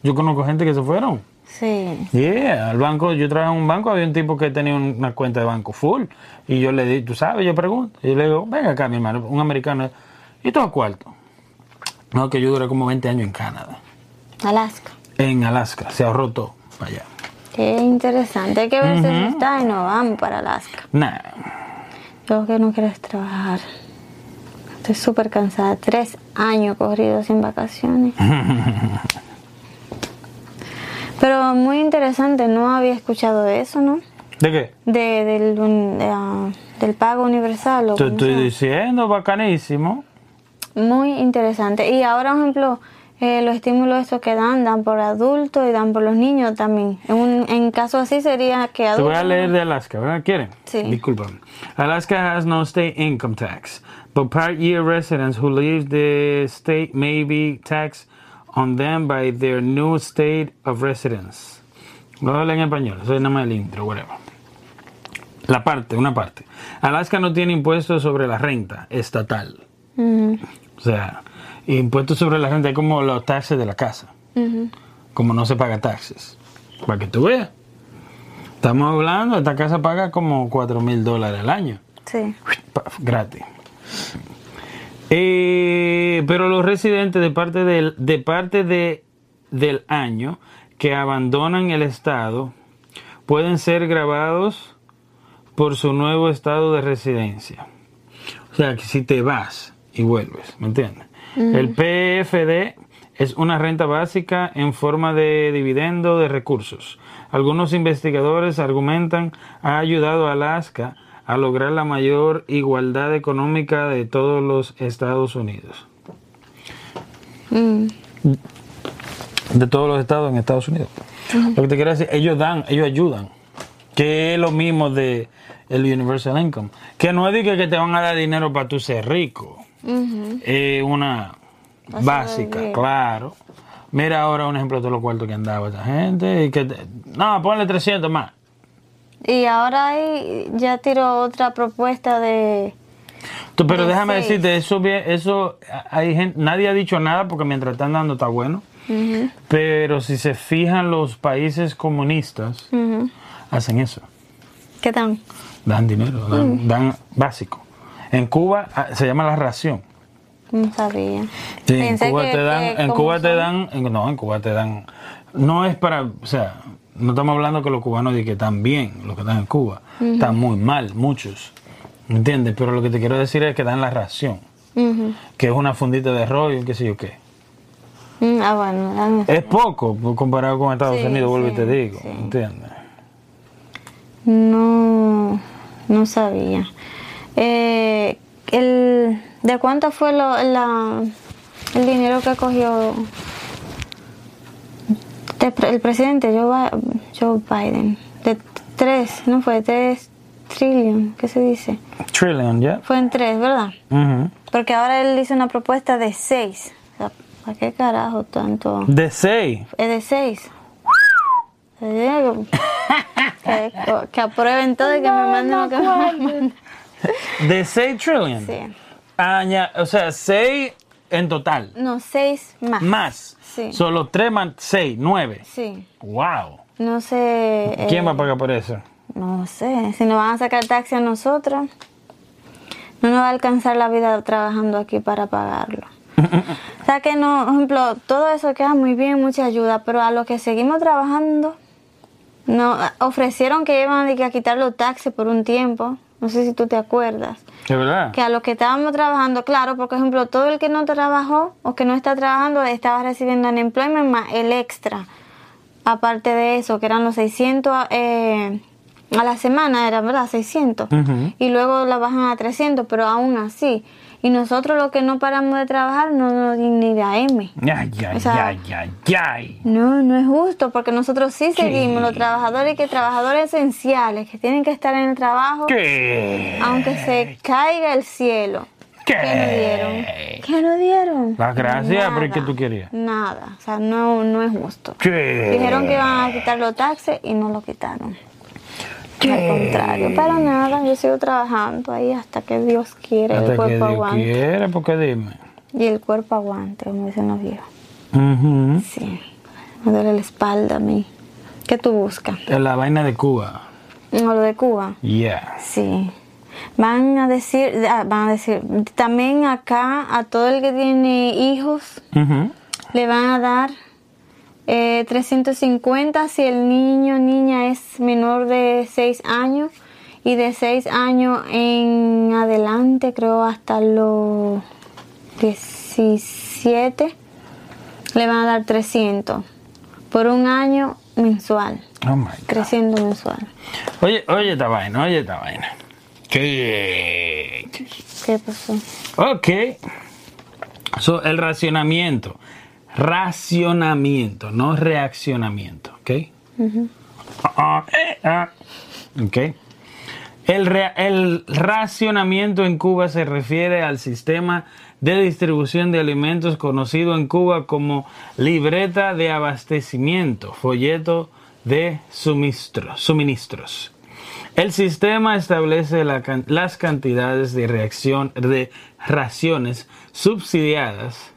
Yo conozco gente que se fueron. Sí. Yeah, al banco, yo trabajaba en un banco, había un tipo que tenía una cuenta de banco full. Y yo le di, tú sabes, yo pregunto. Y yo le digo, venga acá, mi hermano, un americano. ¿Y todo cuarto? No, que yo duré como 20 años en Canadá. Alaska. En Alaska, se ahorró todo para allá. Qué interesante. Hay que ver si no está y nos vamos para Alaska. Nah, Yo que no quieres trabajar. Estoy súper cansada. Tres años corridos sin vacaciones. Pero muy interesante. No había escuchado de eso, ¿no? ¿de qué? De, del, un- de, ah, del pago universal. o Te estoy sea. diciendo, bacanísimo. Muy interesante. Y ahora, por ejemplo, eh, los estímulos estos que dan, dan por adultos y dan por los niños también. En, un, en caso así sería que Te adultos... voy a leer de Alaska, ¿verdad? ¿Quieren? Sí. Disculpame. Alaska has no state income tax, but part year residents who leave the state may be taxed on them by their new state of residence. Lo leer en español, eso es nada más el intro, whatever. La parte, una parte. Alaska no tiene impuestos sobre la renta estatal. Ujú, O sea, impuestos sobre la renta es como los taxes de la casa. Como no se paga taxes. Para que tú veas. Estamos hablando, esta casa paga como 4 mil dólares al año. Sí. Gratis. Eh, pero los residentes de parte del, de parte de, del año que abandonan el estado pueden ser grabados por su nuevo estado de residencia. O sea, que si te vas y vuelves, ¿me entiendes? El PFD es una renta básica en forma de dividendo de recursos. Algunos investigadores argumentan ha ayudado a Alaska a lograr la mayor igualdad económica de todos los Estados Unidos. Mm, De todos los estados en Estados Unidos. Lo que te quiero decir, ellos dan, ellos ayudan. Que es lo mismo de el Universal Income. Que no es de que que te van a dar dinero para tú ser rico. Una básica, claro. Mira ahora un ejemplo de todos los cuartos que andaba esa gente. Y que te- no, ponle 300 más. Y ahora hay, ya tiró otra propuesta de... Tú, pero De déjame seis. decirte, eso, bien- eso hay gente, nadie ha dicho nada porque mientras están dando está bueno. Pero si se fijan los países comunistas, hacen eso. ¿Qué tal? Dan dinero, dan, dan básico. En Cuba ah, se llama la ración. No sabía. Sí, en Cuba que- te dan, que en Cuba te dan, en- no, en Cuba te dan, no es para, o sea, no estamos hablando que los cubanos digan que están bien, los que están en Cuba, están muy mal, muchos, ¿me entiendes? Pero lo que te quiero decir es que dan la ración, que es una fundita de rollo, qué sé yo qué. Mm, ah, bueno, Es poco comparado con Estados Sí, Unidos, vuelvo y te digo. sí. ¿Entiendes? no, no sabía. Eh, el, ¿De cuánto fue lo, la, el dinero que cogió de el presidente Joe, Joe Biden? De tres, no fue tres trillion, ¿qué se dice? Trillion, ¿ya? Fue en tres, ¿verdad? Ujú. Porque ahora él hizo una propuesta de seis. O sea, ¿Para qué carajo tanto? De 6. Es de seis. Eh, Que, que aprueben todo y que me manden lo que me manden. De 6 trillion. Sí. Aña- o sea, 6 en total. No, seis más. Más. Sí. Solo 3 más 6, 9. Sí. Wow. No sé. eh, ¿Quién va a pagar por eso? No sé. Si nos van a sacar taxi a nosotros, no nos va a alcanzar la vida trabajando aquí para pagarlo. o sea que no, por ejemplo, todo eso queda muy bien, mucha ayuda, pero a los que seguimos trabajando, no, ofrecieron que iban a quitar los taxis por un tiempo. No sé si tú te acuerdas. ¿De verdad? que a los que estábamos trabajando, claro, por ejemplo, todo el que no trabajó o que no está trabajando estaba recibiendo unemployment más el extra. Aparte de eso, que eran los 600 eh, a la semana, era verdad, 600. Ujú. Y luego la bajan a 300, pero aún así. Y nosotros los que no paramos de trabajar no nos ni la M. Ay, ay, O sea- ay, ay, ay. No, no es justo, porque nosotros sí seguimos, los trabajadores que trabajadores esenciales, que tienen que estar en el trabajo, ¿Qué? aunque se caiga el cielo. ¿Qué? ¿Qué nos dieron? ¿Qué nos dieron? Las gracias, pero ¿y Nada, qué tú querías? Nada, o sea, no, no es justo. ¿Qué? Dijeron que iban a quitar los taxes y no lo quitaron. Al contrario, para nada, yo sigo trabajando ahí hasta que Dios quiere, el Hasta que cuerpo Dios aguante. quiere, porque dime. Y el cuerpo aguante, como dicen los viejos. Ujú. Sí, me duele la espalda a mí. ¿Qué tú buscas? La vaina de Cuba. ¿O lo de Cuba? Yeah. Sí. Van a decir, ah, van a decir, también acá a todo el que tiene hijos le van a dar eh, 350 si el niño o niña es menor de 6 años y de 6 años en adelante, creo hasta los 17, le van a dar 300 por un año mensual, Oh my God. creciendo mensual. Oye, oye esta vaina, oye esta vaina. ¿Qué? ¿Qué pasó? Ok. So, el racionamiento. Racionamiento, no reaccionamiento. ¿Ok? Ok. El, racionamiento en Cuba se refiere al sistema de distribución de alimentos conocido en Cuba como libreta de abastecimiento, folleto de suministros. suministros. El sistema establece la las cantidades de reacción de raciones subsidiadas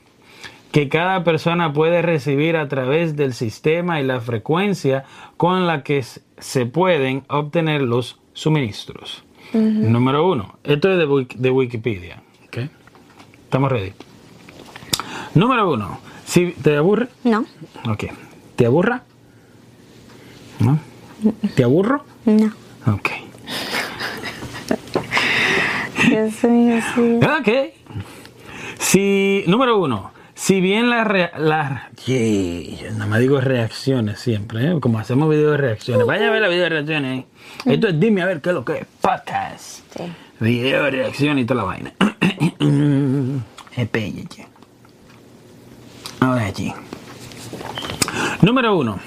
que cada persona puede recibir a través del sistema y la frecuencia con la que se pueden obtener los suministros. Número uno, esto es de, de Wikipedia. ¿ok? ¿Estamos ready? Número uno, si te aburre, No, ok. ¿Te aburra? ¿No? ¿Te aburro? no. Ok. Dios mío, sí. Ok. Si, número uno, si bien la, rea- la yeah, nada más digo reacciones siempre, ¿eh? como hacemos videos de reacciones. Vaya a ver la video de reacciones. ¿eh? Esto es dime a ver qué es lo que es podcast. Sí. Video de reacción y toda la vaina. Espéllate. Ahora aquí. Número uno.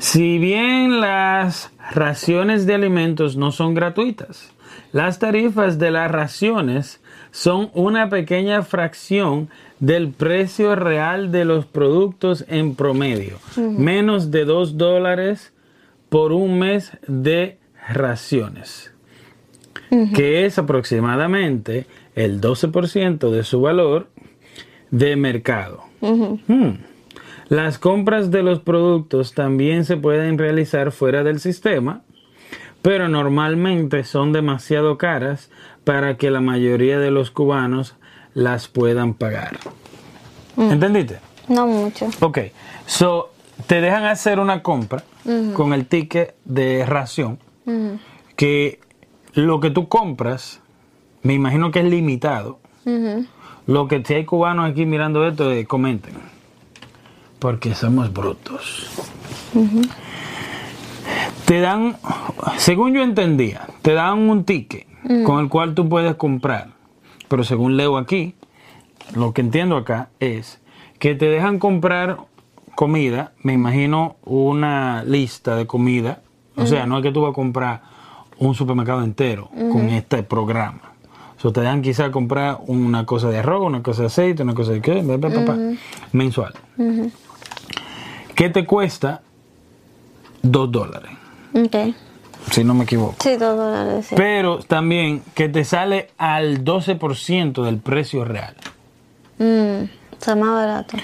Si bien las raciones de alimentos no son gratuitas, las tarifas de las raciones son una pequeña fracción del precio real de los productos en promedio, menos de 2 dólares por un mes de raciones, que es aproximadamente el 12% de su valor de mercado. Hmm. Las compras de los productos también se pueden realizar fuera del sistema, pero normalmente son demasiado caras para que la mayoría de los cubanos las puedan pagar. ¿Entendiste? No mucho. Ok, so te dejan hacer una compra con el ticket de ración que lo que tú compras, me imagino que es limitado. Lo que si hay cubanos aquí mirando esto, eh, comenten. Porque somos brutos. Te dan, según yo entendía, te dan un ticket con el cual tú puedes comprar. Pero según leo aquí, lo que entiendo acá es que te dejan comprar comida, me imagino una lista de comida. O sea, no es que tú vas a comprar un supermercado entero con este programa. O sea, te dejan quizás comprar una cosa de arroz, una cosa de aceite, una cosa de qué, bla, mensual. ¿Qué te cuesta? Dos dólares, Ok. Si no me equivoco. Sí, dos dólares. sí. Pero también que te sale al 12% del precio real. Mm, está más barato.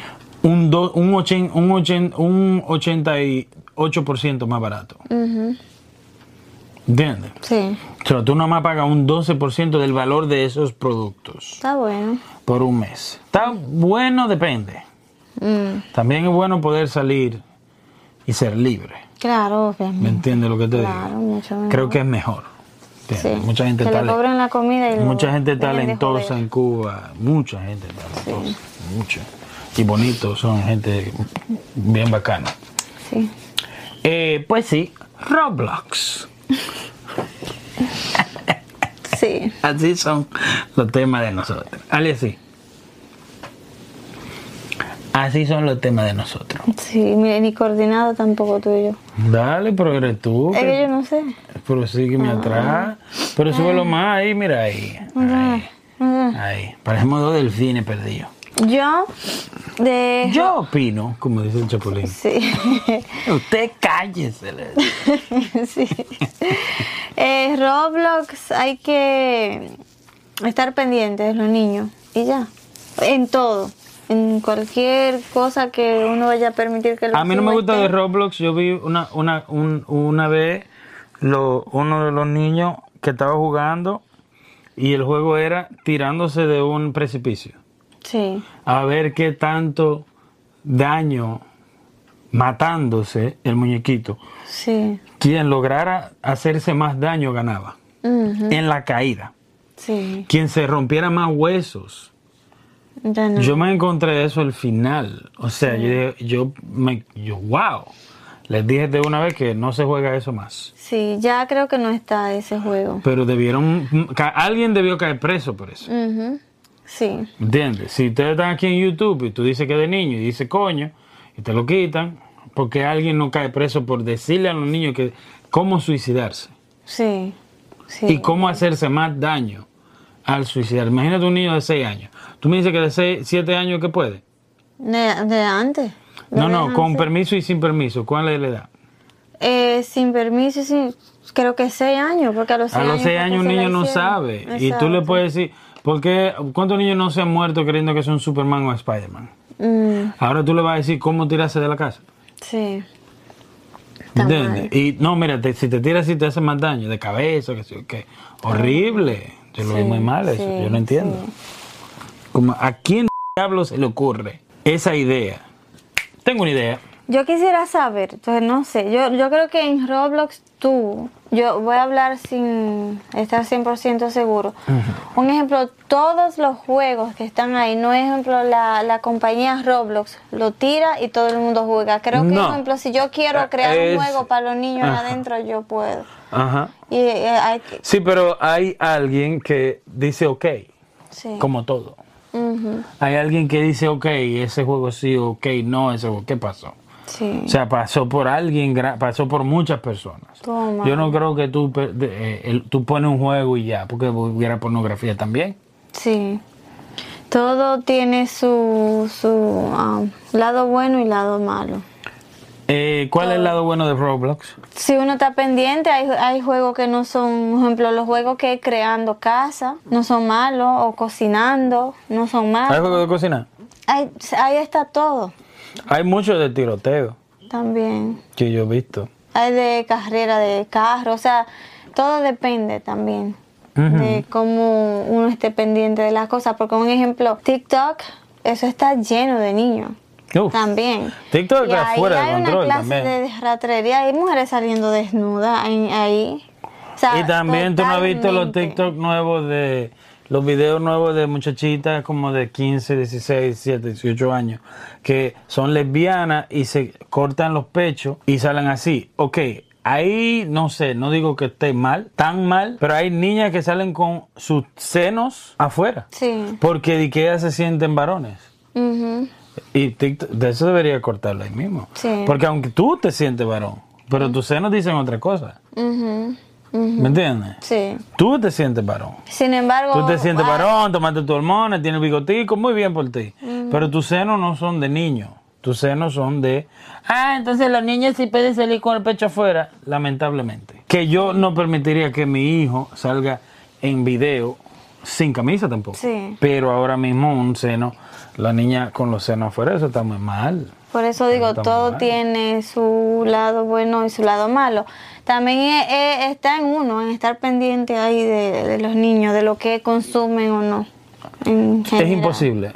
Un, do- un, ochen- un, ochen- un 88% más barato. ¿Entiendes? Sí, O sea, tú nomás pagas un 12% del valor de esos productos está bueno. por un mes. Está bueno, depende. Mm, También es bueno poder salir y ser libre. Claro, ¿Me obviamente. entiendes lo que te Claro, digo? mucho mejor. Creo que es mejor. Sí. Mucha gente que le la comida y mucha gente talentosa en Cuba, mucha gente talentosa, mucha. Y bonitos, son gente bien bacana. Sí. Eh, pues sí, Roblox. Sí. Así son los temas de nosotros. Ale, sí. Así son los temas de nosotros. Sí, mire, ni coordinado tampoco tuyo. Dale, pero eres tú. Es que- yo no sé. Pero sígueme atrás. Pero súbelo más ahí, mira ahí. Ahí. Ahí. Parecemos dos delfines perdidos. Yo, de... Yo opino, como dice el Chapulín. Sí. Usted cállese. le- sí. Eh, Roblox hay que estar pendientes, los niños. Y ya. En todo. En cualquier cosa que uno vaya a permitir que los A mí no me gusta de. Roblox. Yo vi una, una, un- una vez lo, uno de los niños que estaba jugando y el juego era tirándose de un precipicio. Sí. A ver qué tanto daño matándose el muñequito. Sí. Quien lograra hacerse más daño ganaba en la caída. Sí. Quien se rompiera más huesos. Ya no. Yo me encontré eso al final. O sea, yo, yo, me, yo, wow. Les dije de una vez que no se juega eso más. Sí, ya creo que no está ese juego. Pero debieron, alguien debió caer preso por eso. Sí. ¿Entiendes? Si ustedes están aquí en YouTube y tú dices que de niño y dice coño y te lo quitan, porque alguien no cae preso por decirle a los niños que cómo suicidarse Sí. Sí. y cómo hacerse más daño al suicidar. Imagínate un niño de 6 años. Tú me dices que de 7 años que puede. De, de antes. No, ¿Lo no, con permiso y sin permiso. ¿Cuál es la edad? Eh, sin permiso, sin, creo que seis años, porque a los A seis los años. 6 fue que años un niño no sabe. Y tú le puedes decir, ¿por qué? ¿Cuántos niños no se han muerto creyendo que son Superman o Spider-Man? Mm, Ahora tú le vas a decir cómo tirarse de la casa. sí. ¿Entiendes? Y no, mira, te- si te tiras así te hace más daño, de cabeza, que qué. Horrible. Yo lo veo muy mal eso, sí, yo no entiendo. sí. Como, ¿A quién diablo se le ocurre esa idea? Tengo una idea. Yo quisiera saber, entonces no sé, yo, yo creo que en Roblox tú, yo voy a hablar sin estar 100% seguro. Un ejemplo, todos los juegos que están ahí, no ejemplo, la, la compañía Roblox lo tira y todo el mundo juega. Creo que, No. ejemplo, si yo quiero Eh, crear es- un juego para los niños Ajá. adentro, yo puedo. Ajá. Y eh, hay Sí, pero hay alguien que dice ok, sí. como todo. Hay alguien que dice ok, ese juego sí, ok, no, ese juego, ¿qué pasó? sí. O sea, pasó por alguien, pasó por muchas personas. Toma. Yo no creo que tú, eh, tú pones un juego y ya, porque hubiera pornografía también. Sí. Todo tiene su, su um, lado bueno y lado malo. Eh, ¿Cuál es el lado bueno de Roblox? Si uno está pendiente, hay, hay juegos que no son, por ejemplo, los juegos que creando casa no son malos, o cocinando no son ¿Hay malos. juego de cocina? Ahí, ahí está todo Hay mucho de tiroteo también. que yo he visto. Hay de carrera de carro, o sea, todo depende también de cómo uno esté pendiente de las cosas. Porque, un ejemplo, TikTok, eso está lleno de niños. Uf. También. TikTok Y está ahí fuera de hay control una clase también. de ratrería, hay mujeres saliendo desnudas ahí. O sea, Y también tú no has visto los totalmente. TikTok nuevos de los videos nuevos de muchachitas como de 15, 16, 17, 18 años que son lesbianas y se cortan los pechos y salen así. Ok, ahí no sé, no digo que esté mal, tan mal, pero hay niñas que salen con sus senos afuera. Sí. Porque de que ellas se sienten varones. Y TikTok- de eso debería cortarlo ahí mismo. Sí. Porque aunque tú te sientes varón, pero tus senos dicen otra cosa. ¿Me entiendes? Sí. Tú te sientes varón. Sin embargo. Tú te sientes ah, varón, tomaste tu hormona, tienes bigotico, muy bien por ti. Pero tus senos no son de niño. Tus senos son de. Ah, entonces los niños sí pueden salir con el pecho afuera, lamentablemente. Que yo no permitiría que mi hijo salga en video sin camisa tampoco. Sí. Pero ahora mismo un seno, la niña con los senos afuera, eso está muy mal. Por eso digo, todo tiene su lado bueno y su lado malo. También eh, eh, está en uno, en estar pendiente ahí de, de los niños, de lo que consumen o no. en Es imposible.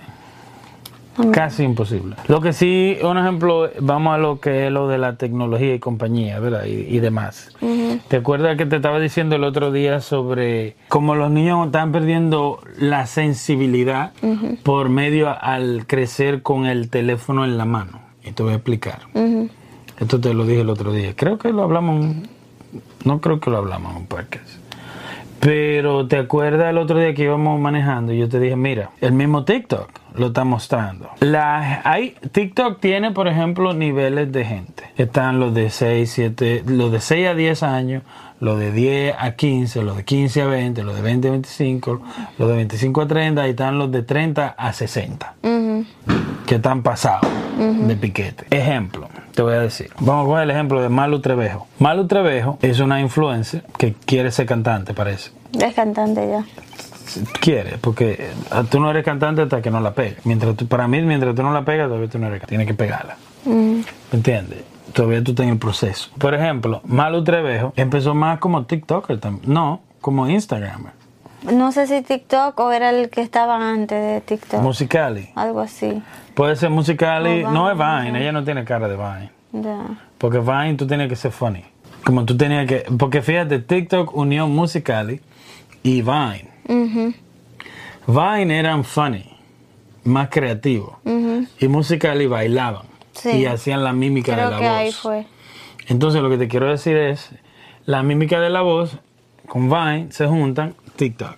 Casi imposible. Lo que sí, un ejemplo, vamos a lo que es lo de la tecnología y compañía, ¿verdad? Y, y demás. ¿Te acuerdas que te estaba diciendo el otro día sobre cómo los niños están perdiendo la sensibilidad por medio al crecer con el teléfono en la mano? Y te voy a explicar. Esto te lo dije el otro día. Creo que lo hablamos, no creo que lo hablamos en un podcast. Pero te acuerdas el otro día que íbamos manejando y yo te dije, mira, el mismo TikTok lo está mostrando. La, hay, TikTok tiene, por ejemplo, niveles de gente. Están los de 6, 7, los de 6 a 10 años, los de 10 a 15, los de 15 a 20, los de 20 a 25, los de 25 a 30 y están los de 30 a 60 Ujú. que están pasados de piquete. Ejemplo, te voy a decir. Vamos a coger el ejemplo de Malu Trevejo. Malu Trevejo es una influencer que quiere ser cantante, parece. Es cantante ya. Quiere, porque eh, tú no eres cantante hasta que no la pegas. Mientras tú, para mí, mientras tú no la pegas, todavía tú no eres cantante. Tienes que pegarla. Mm. ¿Me entiendes? Todavía tú estás en el proceso. Por ejemplo, Malu Trevejo empezó más como TikToker también. No, como Instagramer. No sé si TikTok o era el que estaba antes de TikTok. Musicali. Algo así. Puede ser Musicali. No es Vine, ella no tiene cara de Vine. Ya. Porque Vine tú tienes que ser funny. Como tú tenías que. Porque fíjate, TikTok unió Musicali y Vine. Ujú. Vine eran funny, más creativos. Y Musicali bailaban. Sí. Y hacían la mímica de la que voz. ahí fue. Entonces lo que te quiero decir es, la mímica de la voz con Vine se juntan TikTok.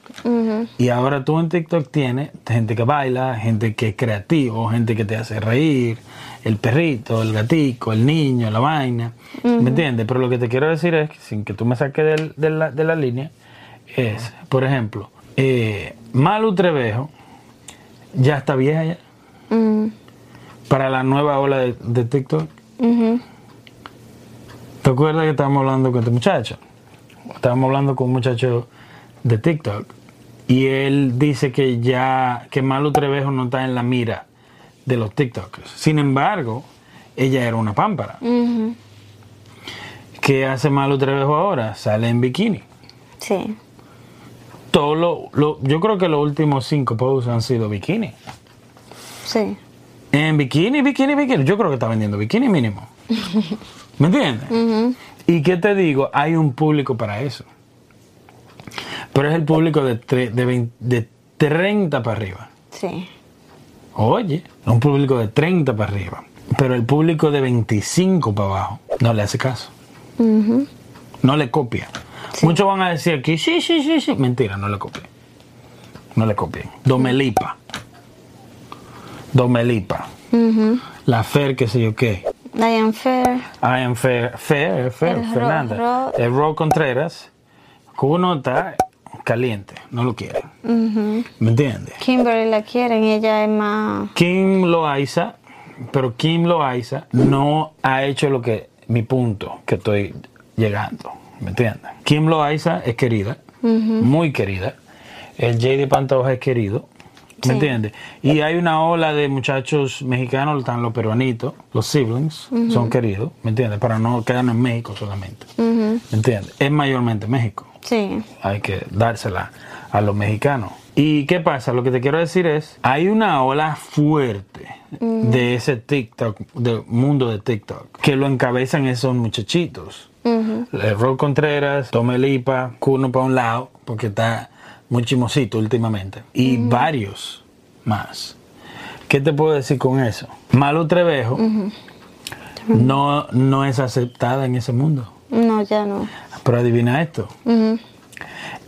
Y ahora tú en TikTok tienes gente que baila, gente que es creativo, gente que te hace reír, el perrito, el gatico, el niño, la vaina. ¿Me entiendes? Pero lo que te quiero decir es, que, sin que tú me saques del- de, la, de la línea, es, por ejemplo, eh, Malu Trevejo ya está vieja ya para la nueva ola de, de TikTok. ¿Te acuerdas que estábamos hablando con este muchacho? Estábamos hablando con un muchacho de TikTok y él dice que ya, que Malu Trevejo no está en la mira de los TikTokers. Sin embargo, ella era una pámpara. Ujú. ¿Qué hace Malu Trevejo ahora? Sale en bikini. Sí. Todo lo, lo- yo creo que los últimos cinco posts han sido bikini. Sí. En bikini, bikini, bikini. Yo creo que está vendiendo bikini mínimo. ¿Me entiendes? ¿Y qué te digo? Hay un público para eso. Pero es el público de, tre- de, 20 de 30 para arriba. Sí. Oye, un público de 30 para arriba. Pero el público de 25 para abajo no le hace caso. No le copia. Muchos van a decir aquí, sí, sí, sí, sí. Mentira, no le copien. No le copien. Domelipa. Domelipa. Ujú. La Fer, qué sé yo qué. Diane Fair. I am Fer, Fer, Fer, El Fernanda. Ro- el Ro Contreras. que Uno está caliente, no lo quiere. Ujú. ¿Me entiendes? Kimberly la quieren, ella es más. Kim Loaiza, pero Kim Loaiza no ha hecho lo que mi punto que estoy llegando. ¿Me entiendes? Kim Loaiza es querida, muy querida. El JD Pantoja es querido. ¿Me Sí. entiendes? Y hay una ola de muchachos mexicanos, están los peruanitos, los siblings, son queridos, ¿me entiendes? Para no quedarnos en México solamente. ¿Me entiendes? Es mayormente México Sí. hay que dársela a los mexicanos. ¿Y qué pasa? Lo que te quiero decir es, hay una ola fuerte de ese TikTok, del mundo de TikTok, que lo encabezan esos muchachitos. Ujú. El Rol Contreras, Tome Lipa, Cuno para un lado, porque está muy chimosito últimamente. Y varios más. ¿Qué te puedo decir con eso? Malu Trevejo no, no es aceptada en ese mundo. No, ya no. Pero adivina esto. Ujú.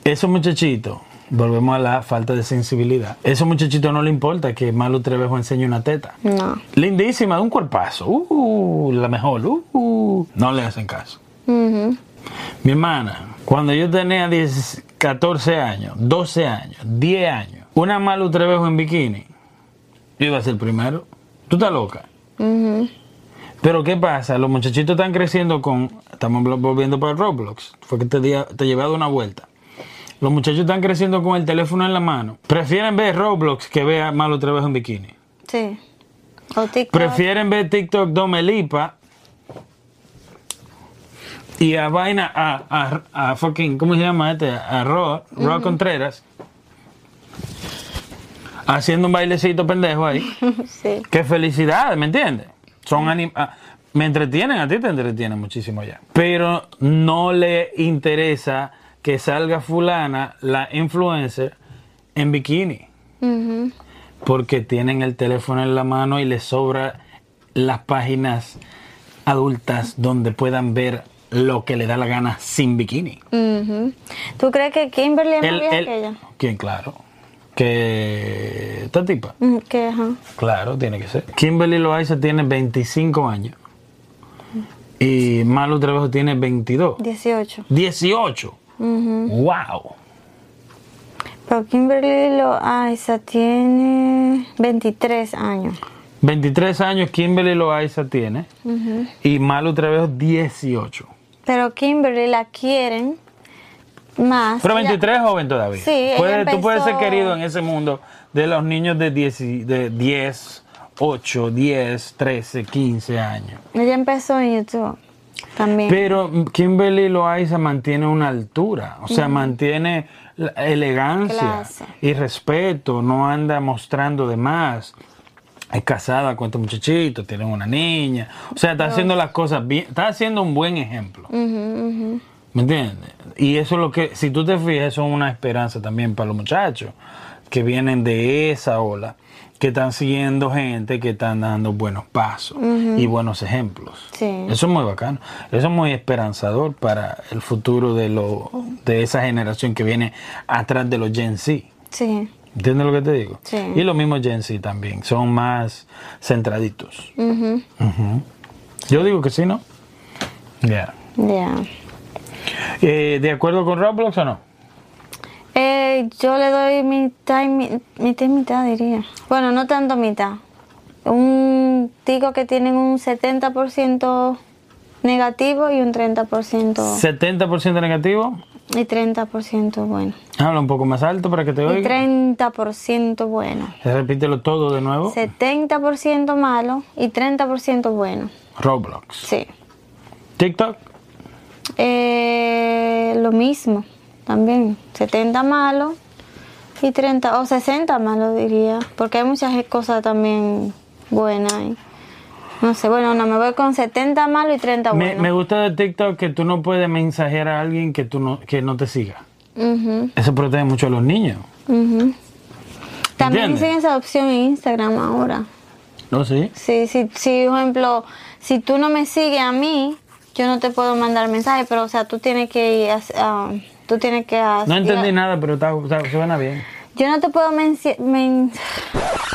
Esos muchachitos, volvemos a la falta de sensibilidad. Esos muchachitos no le importa que Malu Trevejo enseñe una teta. No. Lindísima, de un cuerpazo. Uh, la mejor. Uh, no le hacen caso. Mi hermana, cuando yo tenía 10, 14 años, 12 años, 10 años, una Malu Trevejo en bikini, yo iba a ser primero. ¿Tú estás loca? Ujú. Pero ¿qué pasa? Los muchachitos están creciendo con... Estamos volviendo para Roblox. Fue que te, te llevé a dar una vuelta. Los muchachos están creciendo con el teléfono en la mano. Prefieren ver Roblox que ver a Malu Trevejo en bikini. Sí. O TikTok. Prefieren ver TikTok Domelipa y a vaina a, a, a fucking, ¿cómo se llama este? A Ro, Ro Contreras. Haciendo un bailecito pendejo ahí. sí. Qué felicidad, ¿me entiendes? Son anim- ah, me entretienen, a ti te entretienen muchísimo ya. Pero no le interesa que salga fulana, la influencer, en bikini. Porque tienen el teléfono en la mano y les sobra las páginas adultas donde puedan ver lo que le da la gana sin bikini. Ujú. ¿Tú crees que Kimberly es más vieja el- que ella? ¿Quién? Claro. Que esta tipa. Mm, Que, ajá. Claro, tiene que ser. Kimberly Loaiza tiene 25 años. Y Malu Trevejo tiene 22. 18. 18. ¡Wow! Pero Kimberly Loaiza tiene 23 años. 23 años Kimberly Loaiza tiene. Y Malu Trevejo 18. Pero Kimberly la quieren más. Pero Ella- 23 es joven todavía. Sí, ella Puede- Tú puedes ser empezó- querido en ese mundo de los niños de 10, y- de 10, 8, 10, 13, 15 años. Ella empezó en YouTube también. Pero Kimberly Loaiza mantiene una altura, o sea, mantiene la elegancia Clase. y respeto, no anda mostrando de más. Es casada con este muchachito, tiene una niña, o sea, está haciendo las cosas bien, está haciendo un buen ejemplo. Ujú, ujú. ¿Me entiendes? Y eso es lo que, si tú te fijas, eso es una esperanza también para los muchachos que vienen de esa ola, que están siguiendo gente que están dando buenos pasos y buenos ejemplos. Sí. Eso es muy bacano. Eso es muy esperanzador para el futuro de, lo, de esa generación que viene atrás de los Gen Z. Sí. ¿Entiendes lo que te digo? Sí. Y los mismos Gen Z también, son más centraditos. Ujú. Ujú. Yo digo que sí, ¿no? Ya. Ya. Eh, ¿De acuerdo con Roblox o no? Eh, yo le doy mitad y mi- mitad, y mitad, diría. Bueno, no tanto mitad. Un digo que tienen un 70% negativo y un 30% 70% negativo. y 30% bueno. Habla un poco más alto para que te Y oiga. 30% bueno. Repítelo todo de nuevo. 70% malo y 30% bueno. Roblox. Sí. TikTok. Eh, lo mismo, también. 70 malo y 30, o 60 malo diría, porque hay muchas cosas también buenas. ahí. No sé, bueno, no, me voy con 70 malo y 30 Me, bueno. me gusta de TikTok que tú no puedes mensajear a alguien que tú no, que no te siga. Ujú, Eso protege mucho a los niños. ujú. También tienen esa opción en Instagram ahora. ¿No sí? Sí, sí, sí, por ejemplo, si tú no me sigues a mí, yo no te puedo mandar mensaje, pero o sea, tú tienes que ir a- a- tú tienes que No hacer- entendí nada, pero está, está- suena bien. Yo no te puedo men-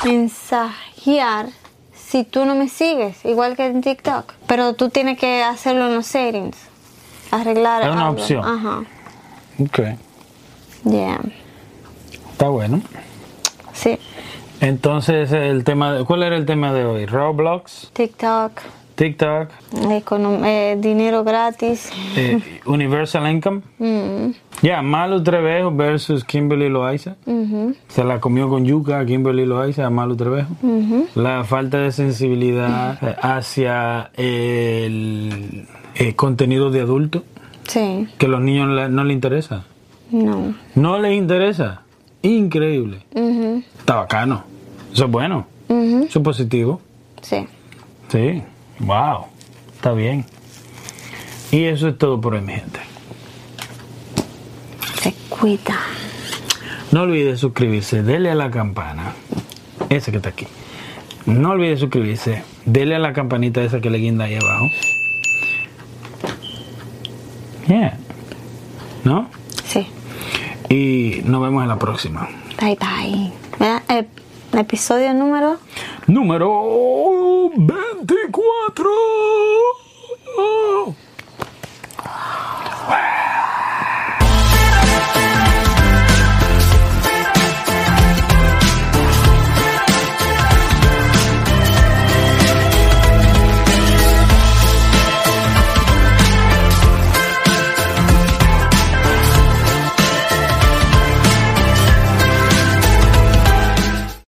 mensajear si tú no me sigues, igual que en TikTok. Pero tú tienes que hacerlo en los settings. Arreglar Es una algo. opción. Ajá. Ok. Yeah. Está bueno. Sí. Entonces, el tema de- ¿cuál era el tema de hoy? Roblox, TikTok. TikTok, econom- eh, dinero gratis. eh, Universal Income. Mm, Ya, Malu Trevejo versus Kimberly Loaiza. Se la comió con yuca a Kimberly Loaiza, a Malu Trevejo. La falta de sensibilidad eh, hacia el, eh, contenido de adulto, Sí. que a los niños no les interesa. No. No les interesa. Increíble. Está bacano. Eso es bueno. Eso es positivo. Sí. Sí. Wow. Está bien. Y eso es todo por hoy, mi gente. Se cuida. No olvide suscribirse, dele a la campana. Ese que está aquí. No olvide suscribirse, dele a la campanita esa que le guinda ahí abajo. Yeah. ¿No? Sí. Y nos vemos en la próxima. Bye bye. Episodio número. Número 24. Oh.